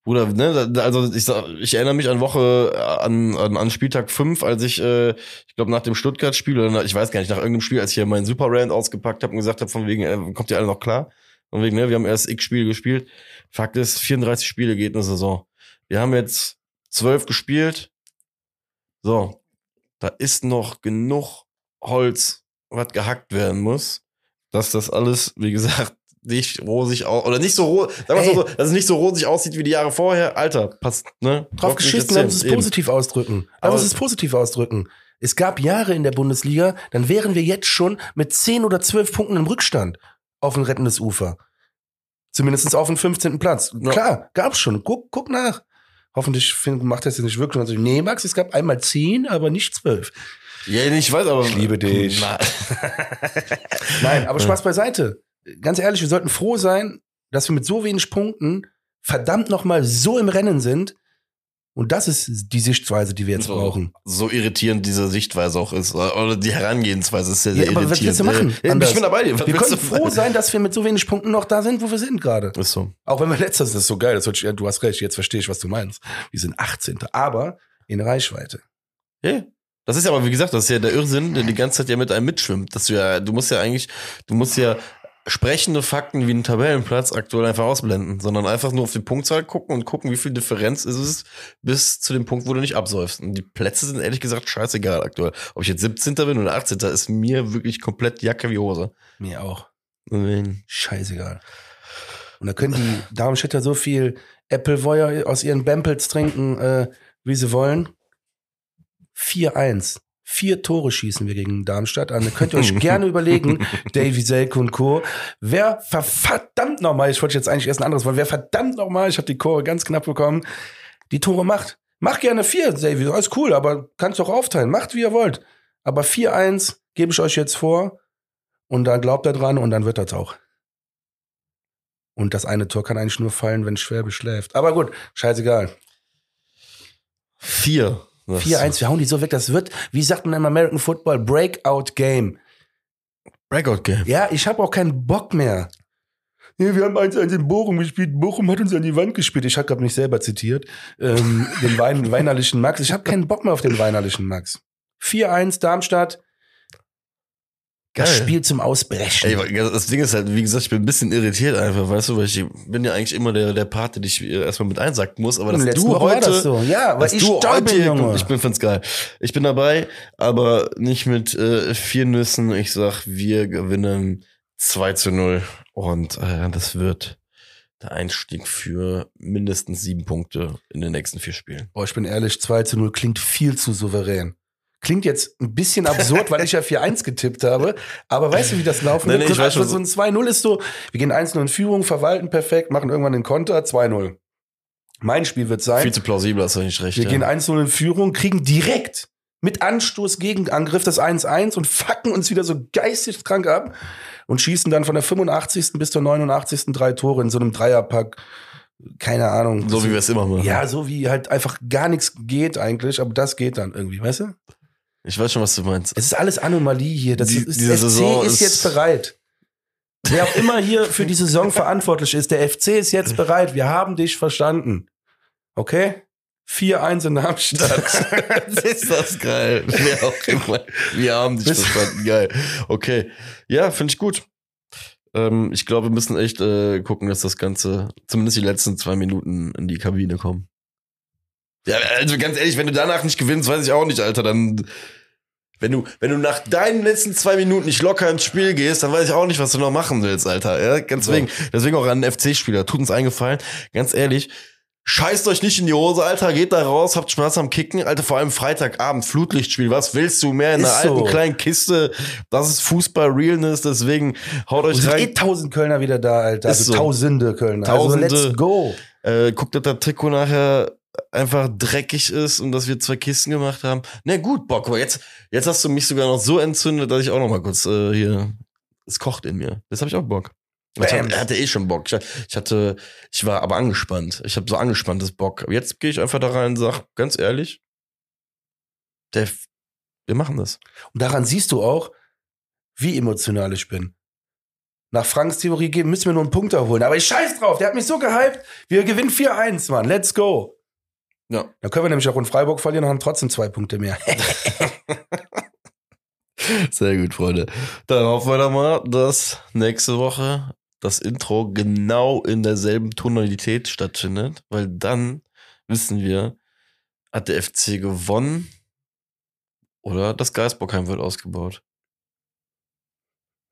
Bruder, ne, also ich, ich erinnere mich an Woche äh, an, an, an Spieltag 5, als ich, äh, ich glaube, nach dem Stuttgart-Spiel oder nach, ich weiß gar nicht, nach irgendeinem Spiel, als ich hier meinen Super Rand ausgepackt habe und gesagt habe, von wegen, äh, kommt ihr alle noch klar? Von wegen, ne, wir haben erst x Spiele gespielt. Fakt ist, 34 Spiele geht eine Saison. Wir haben jetzt 12 gespielt. So, da ist noch genug Holz, was gehackt werden muss, dass das alles, wie gesagt, nicht rosig aus oder nicht so rot, sagen wir so, dass es nicht so rosig aussieht wie die Jahre vorher. Alter, passt, ne? Drauf geschissen, lass uns es positiv ausdrücken. Lass uns es positiv ausdrücken. Es gab Jahre in der Bundesliga, dann wären wir jetzt schon mit 10 oder 12 Punkten im Rückstand auf ein rettendes Ufer. Zumindest auf den 15. Platz. Ja. Klar, gab's schon. Guck, guck nach. Hoffentlich find, macht das jetzt nicht wirklich. Also, nee, Max, es gab einmal 10, aber nicht 12. Ja, ich weiß, aber. Ich liebe dich. Nein, aber Spaß beiseite. Ganz ehrlich, wir sollten froh sein, dass wir mit so wenig Punkten verdammt nochmal so im Rennen sind. Und das ist die Sichtweise, die wir jetzt So. brauchen. so irritierend diese Sichtweise auch ist. Oder die Herangehensweise ist sehr, sehr Ja, aber was irritierend. willst du machen? Anders? ich bin dabei. Was Wir können froh sein, dass wir mit so wenig Punkten noch da sind, wo wir sind gerade. Ist so. Auch wenn wir letzter sind, das ist so geil. Das sich, ja, du hast recht, jetzt verstehe ich, was du meinst. Wir sind 18. Aber in Reichweite. Ja. Das ist ja aber, wie gesagt, das ist ja der Irrsinn, der die ganze Zeit ja mit einem mitschwimmt. Dass du ja, du musst ja eigentlich, du musst ja sprechende Fakten wie einen Tabellenplatz aktuell einfach ausblenden, sondern einfach nur auf die Punktzahl gucken und gucken, wie viel Differenz ist es bis zu dem Punkt, wo du nicht absäufst. Und die Plätze sind ehrlich gesagt scheißegal aktuell. Ob ich jetzt 17. bin oder 18. ist mir wirklich komplett Jacke wie Hose. Mir auch. Deswegen- Scheißegal. Und da können die Darmstädter so viel Appleboyer aus ihren Bempels trinken, äh, wie sie wollen. 4-1. Vier Tore schießen wir gegen Darmstadt an. Da könnt ihr euch gerne überlegen, Davy Selke und Co. Wer ver- verdammt nochmal, ich wollte jetzt eigentlich erst ein anderes wollen, wer verdammt nochmal, ich habe die Kurve ganz knapp bekommen, die Tore macht. Macht gerne vier, Davy, alles cool, aber kannst doch aufteilen. Macht, wie ihr wollt. Aber 4-1 gebe ich euch jetzt vor. Und dann glaubt er dran und dann wird das auch. Und das eine Tor kann eigentlich nur fallen, wenn Schwäbe schläft. Aber gut, scheißegal. Vier. Das- 4-1, wir hauen die so weg. Das wird, wie sagt man im American Football, Breakout Game. Breakout Game. Ja, ich habe auch keinen Bock mehr. ja, wir haben eins eins in Bochum gespielt, Bochum hat uns an die Wand gespielt. Ich habe gerade mich selber zitiert, ähm, den Wein, weinerlichen Max. Ich habe keinen Bock mehr auf den weinerlichen Max. 4-1 Darmstadt. Das Geil. Spiel zum Ausbrechen. Ey, das Ding ist halt, wie gesagt, ich bin ein bisschen irritiert einfach, weißt du, weil ich bin ja eigentlich immer der, der Part, der dich erstmal mit einsacken muss, aber dass Letzte du Woche heute, das so. Ja, weil dass ich du stolper, heute, Junge. ich bin, find's geil. Ich bin dabei, aber nicht mit äh, vier Nüssen. Ich sag, wir gewinnen 2 zu 0 und äh, das wird der Einstieg für mindestens sieben Punkte in den nächsten vier Spielen. Boah, ich bin ehrlich, 2 zu 0 klingt viel zu souverän. Klingt jetzt ein bisschen absurd, weil ich ja 4-1 getippt habe. Aber weißt du, wie das laufen Nee, wird? nee, ich weiß schon. so ein 2-0 ist so, wir gehen 1-0 in Führung, verwalten perfekt, machen irgendwann den Konter, 2-0. Mein Spiel wird sein, Viel zu plausibel, hast du nicht recht. wir ja. gehen 1-0 in Führung, kriegen direkt mit Anstoß Gegenangriff das 1-1 und fucken uns wieder so geistig krank ab und schießen dann von der 85. bis zur 89. drei Tore in so einem Dreierpack. Keine Ahnung. so wie wir es immer machen. Ja, so wie halt einfach gar nichts geht eigentlich, aber das geht dann irgendwie, weißt du? Ich weiß schon, was du meinst. Es ist alles Anomalie hier. Das Die- ist, FC Saison ist jetzt bereit. Wer auch immer hier für die Saison verantwortlich ist, der FC ist jetzt bereit. Wir haben dich verstanden. Okay? 4-1 in Darmstadt. ist das geil. Wer auch immer. Wir haben dich verstanden. Geil. Okay. Ja, finde ich gut. Ähm, ich glaube, wir müssen echt äh, gucken, dass das Ganze zumindest die letzten zwei Minuten in die Kabine kommen. Ja, also ganz ehrlich, wenn du danach nicht gewinnst, weiß ich auch nicht, Alter, dann. Wenn du, wenn du nach deinen letzten zwei Minuten nicht locker ins Spiel gehst, dann weiß ich auch nicht, was du noch machen willst, Alter. Ja, ganz So. deswegen, deswegen auch an den FC-Spieler. Tut uns eingefallen. Ganz ehrlich, scheißt euch nicht in die Hose, Alter. Geht da raus, habt Spaß am Kicken, Alter. Vor allem Freitagabend, Flutlichtspiel. Was willst du mehr in einer Ist so. alten kleinen Kiste? Das ist Fußball-Realness, deswegen haut euch sind eh rein. tausend Kölner wieder da, Alter. Ist Also so. tausende Kölner. Tausende. Also let's go. Äh, guckt, dass das Trikot nachher einfach dreckig ist und dass wir zwei Kisten gemacht haben. Na gut, Bock, aber jetzt, jetzt hast du mich sogar noch so entzündet, dass ich auch noch mal kurz äh, hier. Es kocht in mir. Jetzt habe ich auch Bock. Ich hatte, hatte eh schon Bock. Ich, hatte, ich war aber angespannt. Ich habe so angespanntes Bock. Aber Jetzt gehe ich einfach da rein und sag, ganz ehrlich, der, wir machen das. Und daran siehst du auch, wie emotional ich bin. Nach Franks Theorie gehen, müssen wir nur einen Punkt erholen. Aber ich scheiß drauf, der hat mich so gehypt. Wir gewinnen 4-1, Mann. Let's go. Ja. Dann können wir nämlich auch in Freiburg verlieren und haben trotzdem zwei Punkte mehr. Sehr gut, Freunde. Dann hoffen wir doch mal, dass nächste Woche das Intro genau in derselben Tonalität stattfindet, weil dann wissen wir, hat der FC gewonnen oder das Geisbockheim wird ausgebaut.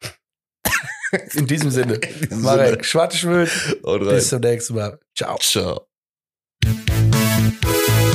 In diesem Sinne. diesem Marek. Bis zum nächsten Mal. Ciao. Ciao. Thank you.